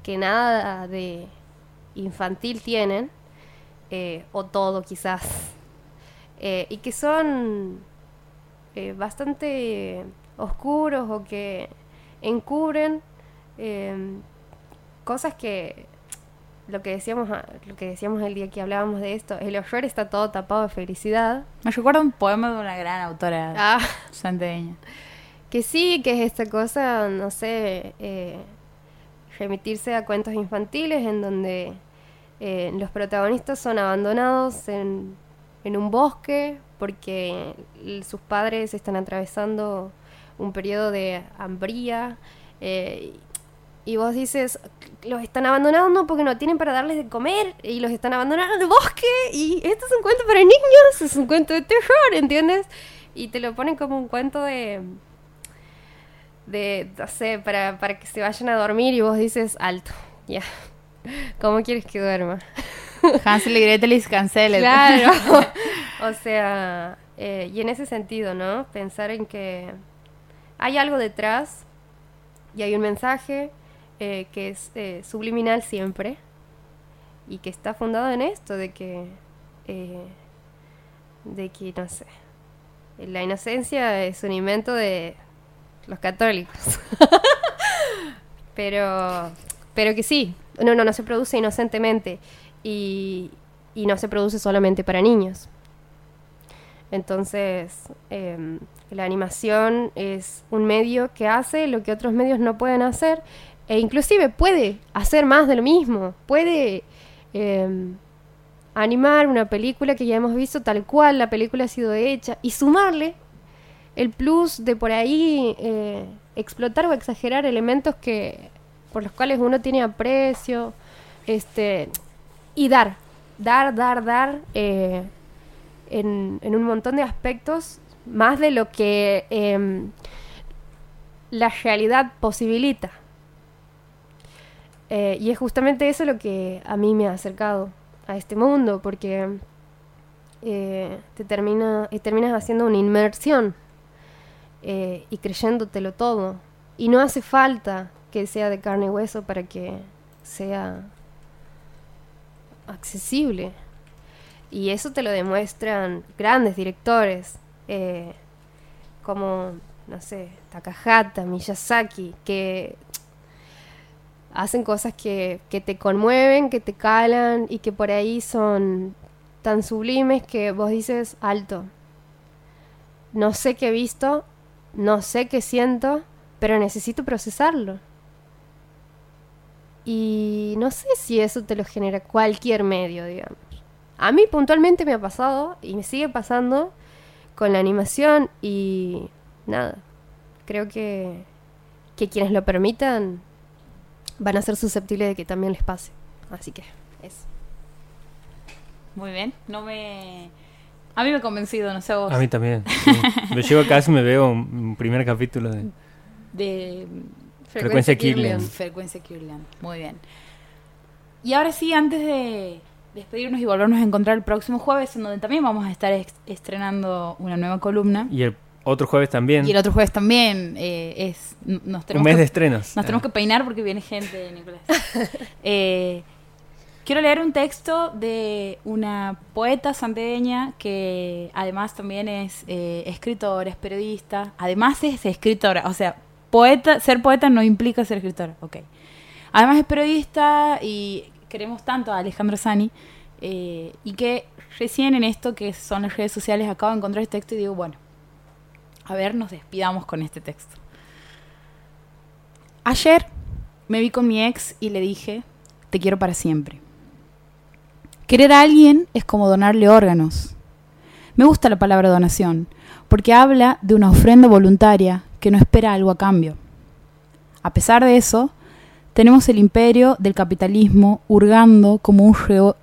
que nada de infantil tienen, eh, o todo quizás eh, y que son bastante oscuros o que encubren cosas que lo que decíamos a- lo que decíamos el día que hablábamos de esto el horror está todo tapado de felicidad me recuerda un poema de una gran autora Ah, santeña que sí que es esta cosa no sé eh, remitirse a cuentos infantiles en donde eh, los protagonistas son abandonados en, en un bosque porque sus padres están atravesando un periodo de hambría. eh, y vos dices, los están abandonando porque no tienen para darles de comer y los están abandonando en el bosque y esto es un cuento para niños, es un cuento de terror, ¿entiendes? Y te lo ponen como un cuento de de, no sé, para, para que se vayan a dormir y vos dices, alto, ya, ¿cómo quieres que duerma? Hansel y Gretel is canceled. Claro. o sea, eh, y en ese sentido, ¿no? Pensar en que hay algo detrás y hay un mensaje eh, que es eh, subliminal siempre y que está fundado en esto de que, eh, de que, no sé, la inocencia es un invento de los católicos. pero, pero que sí, no, no, no se produce inocentemente y, y no se produce solamente para niños. Entonces, em, la animación es un medio que hace lo que otros medios no pueden hacer e inclusive puede hacer más de lo mismo, puede em, animar una película que ya hemos visto tal cual la película ha sido hecha y sumarle el plus de por ahí eh, explotar o exagerar elementos que por los cuales uno tiene aprecio este y dar dar dar dar eh, en, en un montón de aspectos más de lo que em, la realidad posibilita Eh, y es justamente eso lo que a mí me ha acercado a este mundo porque eh, te termina y terminas haciendo una inmersión eh, y creyéndotelo todo. Y no hace falta que sea de carne y hueso para que sea accesible. Y eso te lo demuestran grandes directores, eh, como, no sé, Takahata, Miyazaki, que hacen cosas que, que te conmueven, que te calan y que por ahí son tan sublimes que vos dices, alto, no sé qué he visto, no sé qué siento, pero necesito procesarlo. Y no sé si eso te lo genera cualquier medio, digamos. A mí puntualmente me ha pasado y me sigue pasando con la animación y nada. Creo que, que quienes lo permitan van a ser susceptibles de que también les pase. Así que eso. Muy bien. No me. A mí me ha convencido, no sé vos. A mí también. sí. Yo llego a casa y me veo un, primer capítulo de... De Frecuencia Kirlian. Frecuencia Kirlian. Muy bien. Y ahora sí, antes de despedirnos y volvernos a encontrar el próximo jueves, en donde también vamos a estar estrenando una nueva columna. Y el otro jueves también. Y el otro jueves también eh, es. Nos un tenemos mes que, de estrenos. Nos tenemos Ah. que peinar porque viene gente, Nicolás. Eh, quiero leer un texto de una poeta santeña que además también es eh, escritora, es periodista. Además es escritora. O sea, poeta, ser poeta no implica ser escritora. Ok. Además es periodista y queremos tanto a Alejandro Sani. eh, y que recién en esto que son las redes sociales acabo de encontrar este texto y digo, bueno, a ver, nos despidamos con este texto. Ayer me vi con mi ex y le dije, te quiero para siempre. Querer a alguien es como donarle órganos. Me gusta la palabra donación, porque habla de una ofrenda voluntaria que no espera algo a cambio. A pesar de eso, tenemos el imperio del capitalismo hurgando como un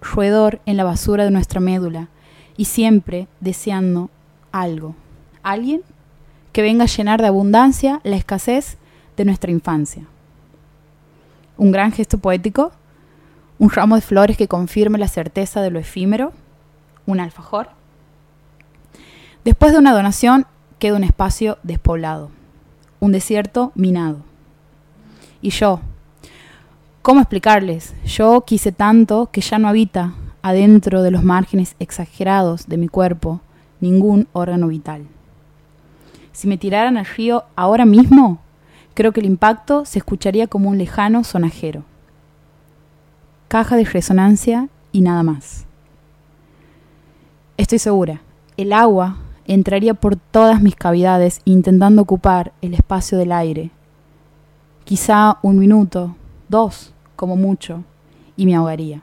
roedor en la basura de nuestra médula y siempre deseando algo. ¿Alguien? Que venga a llenar de abundancia la escasez de nuestra infancia. Un gran gesto poético, un ramo de flores que confirme la certeza de lo efímero, un alfajor. Después de una donación queda un espacio despoblado, un desierto minado. Y yo, ¿cómo explicarles? Yo quise tanto que ya no habita adentro de los márgenes exagerados de mi cuerpo ningún órgano vital. Si me tiraran al río ahora mismo, creo que el impacto se escucharía como un lejano sonajero. Caja de resonancia y nada más. Estoy segura, el agua entraría por todas mis cavidades intentando ocupar el espacio del aire. Quizá un minuto, dos, como mucho, y me ahogaría.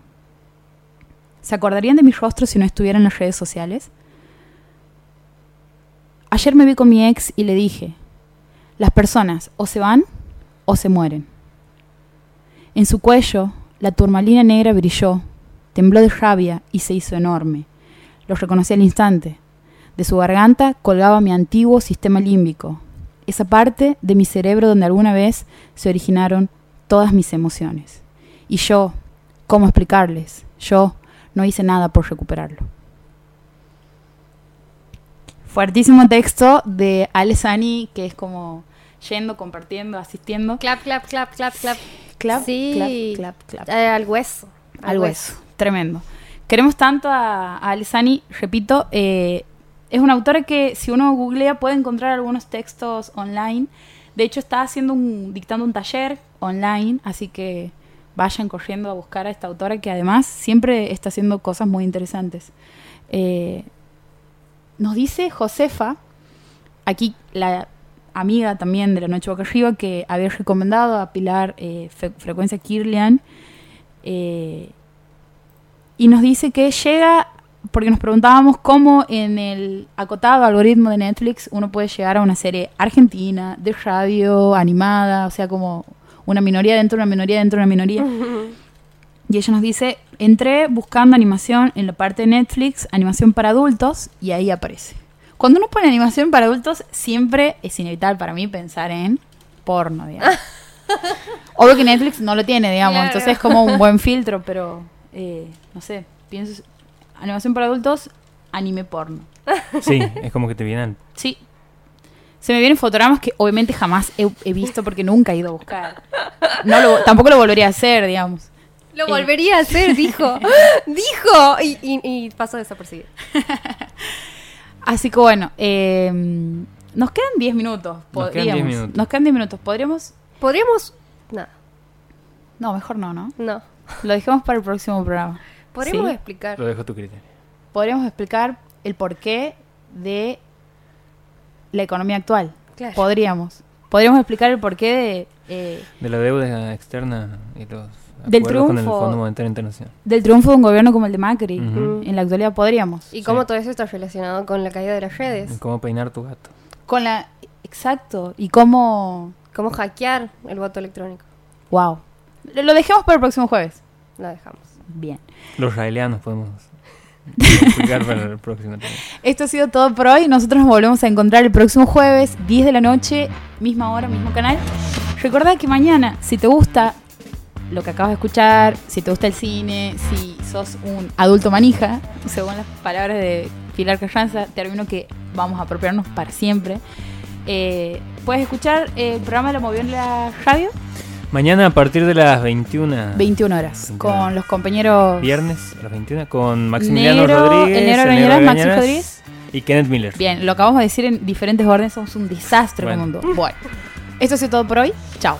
¿Se acordarían de mi rostro si no estuviera en las redes sociales? Ayer me vi con mi ex y le dije, las personas o se van o se mueren. En su cuello, la turmalina negra brilló, tembló de rabia y se hizo enorme. Lo reconocí al instante. De su garganta colgaba mi antiguo sistema límbico, esa parte de mi cerebro donde alguna vez se originaron todas mis emociones. Y yo, ¿cómo explicarles? Yo no hice nada por recuperarlo. Fuertísimo texto de Alessani, que es como yendo, compartiendo, asistiendo. Clap, clap, clap, clap, clap. Clap, Sí. clap, clap, clap. Eh, al hueso. Al hueso. Tremendo. Queremos tanto a, a Alessani, repito, eh, es una autora que si uno googlea puede encontrar algunos textos online. De hecho está haciendo un, dictando un taller online, así que vayan corriendo a buscar a esta autora que además siempre está haciendo cosas muy interesantes. Eh, nos dice Josefa, aquí la amiga también de la Noche Boca Arriba, que había recomendado a Pilar eh, Fre- Frecuencia Kirlian, eh, y nos dice que llega, porque nos preguntábamos cómo en el acotado algoritmo de Netflix uno puede llegar a una serie argentina, de radio, animada, o sea, como una minoría dentro de una minoría dentro de una minoría. Y ella nos dice, entré buscando animación en la parte de Netflix, animación para adultos, y ahí aparece. Cuando uno pone animación para adultos, siempre es inevitable para mí pensar en porno, digamos. Obvio que Netflix no lo tiene, digamos, Claro. entonces es como un buen filtro, pero eh, no sé, pienso, animación para adultos, anime porno. Sí, es como que te vienen. Sí. Se me vienen fotogramas que obviamente jamás he, he visto porque nunca he ido a buscar. No lo- tampoco lo volvería a hacer, digamos. Lo Eh. volvería a hacer, dijo. dijo. Y, y, y pasó desapercibido. Así que bueno, eh, nos quedan 10 minutos. Nos quedan 10 podríamos. minutos. Nos quedan 10 minutos. ¿Podríamos? Podríamos. Nada, No, mejor no, ¿no? no. Lo dejemos para el próximo programa. Podríamos Sí. explicar. Lo dejo a tu criterio. Podríamos explicar el porqué de la economía actual. Claro. Podríamos. Podríamos explicar el porqué de, eh, De la deuda externa y los Del acuerdos con el triunfo. Fondo Monetario Internacional. del triunfo de un gobierno como el de Macri. Ujú. En la actualidad podríamos. Y Sí. cómo todo eso está relacionado con la caída de las redes. Y cómo peinar tu gato. Con la... Exacto. Y cómo... Cómo hackear el voto electrónico. Wow. Lo lo dejemos para el próximo jueves. Lo dejamos. Bien. Los israelianos podemos explicar para el próximo. Esto ha sido todo por hoy. Nosotros nos volvemos a encontrar el próximo jueves, 10 de la noche, misma hora, mismo canal. Recordá que mañana, si te gusta lo que acabas de escuchar, si te gusta el cine, si sos un adulto manija, según las palabras de Pilar Carranza, término que vamos a apropiarnos para siempre, eh, puedes escuchar el programa de la Movió en la radio, Mañana a partir de las 21. 21 horas, 21 con los compañeros Viernes a las 21 con Maximiliano Negro, Rodríguez. el Negro Rodríguez. Y Kenneth Miller. Bien, lo acabamos de decir en diferentes órdenes, somos un desastre Bueno. como mundo. Bueno, esto ha sido todo por hoy. Chao.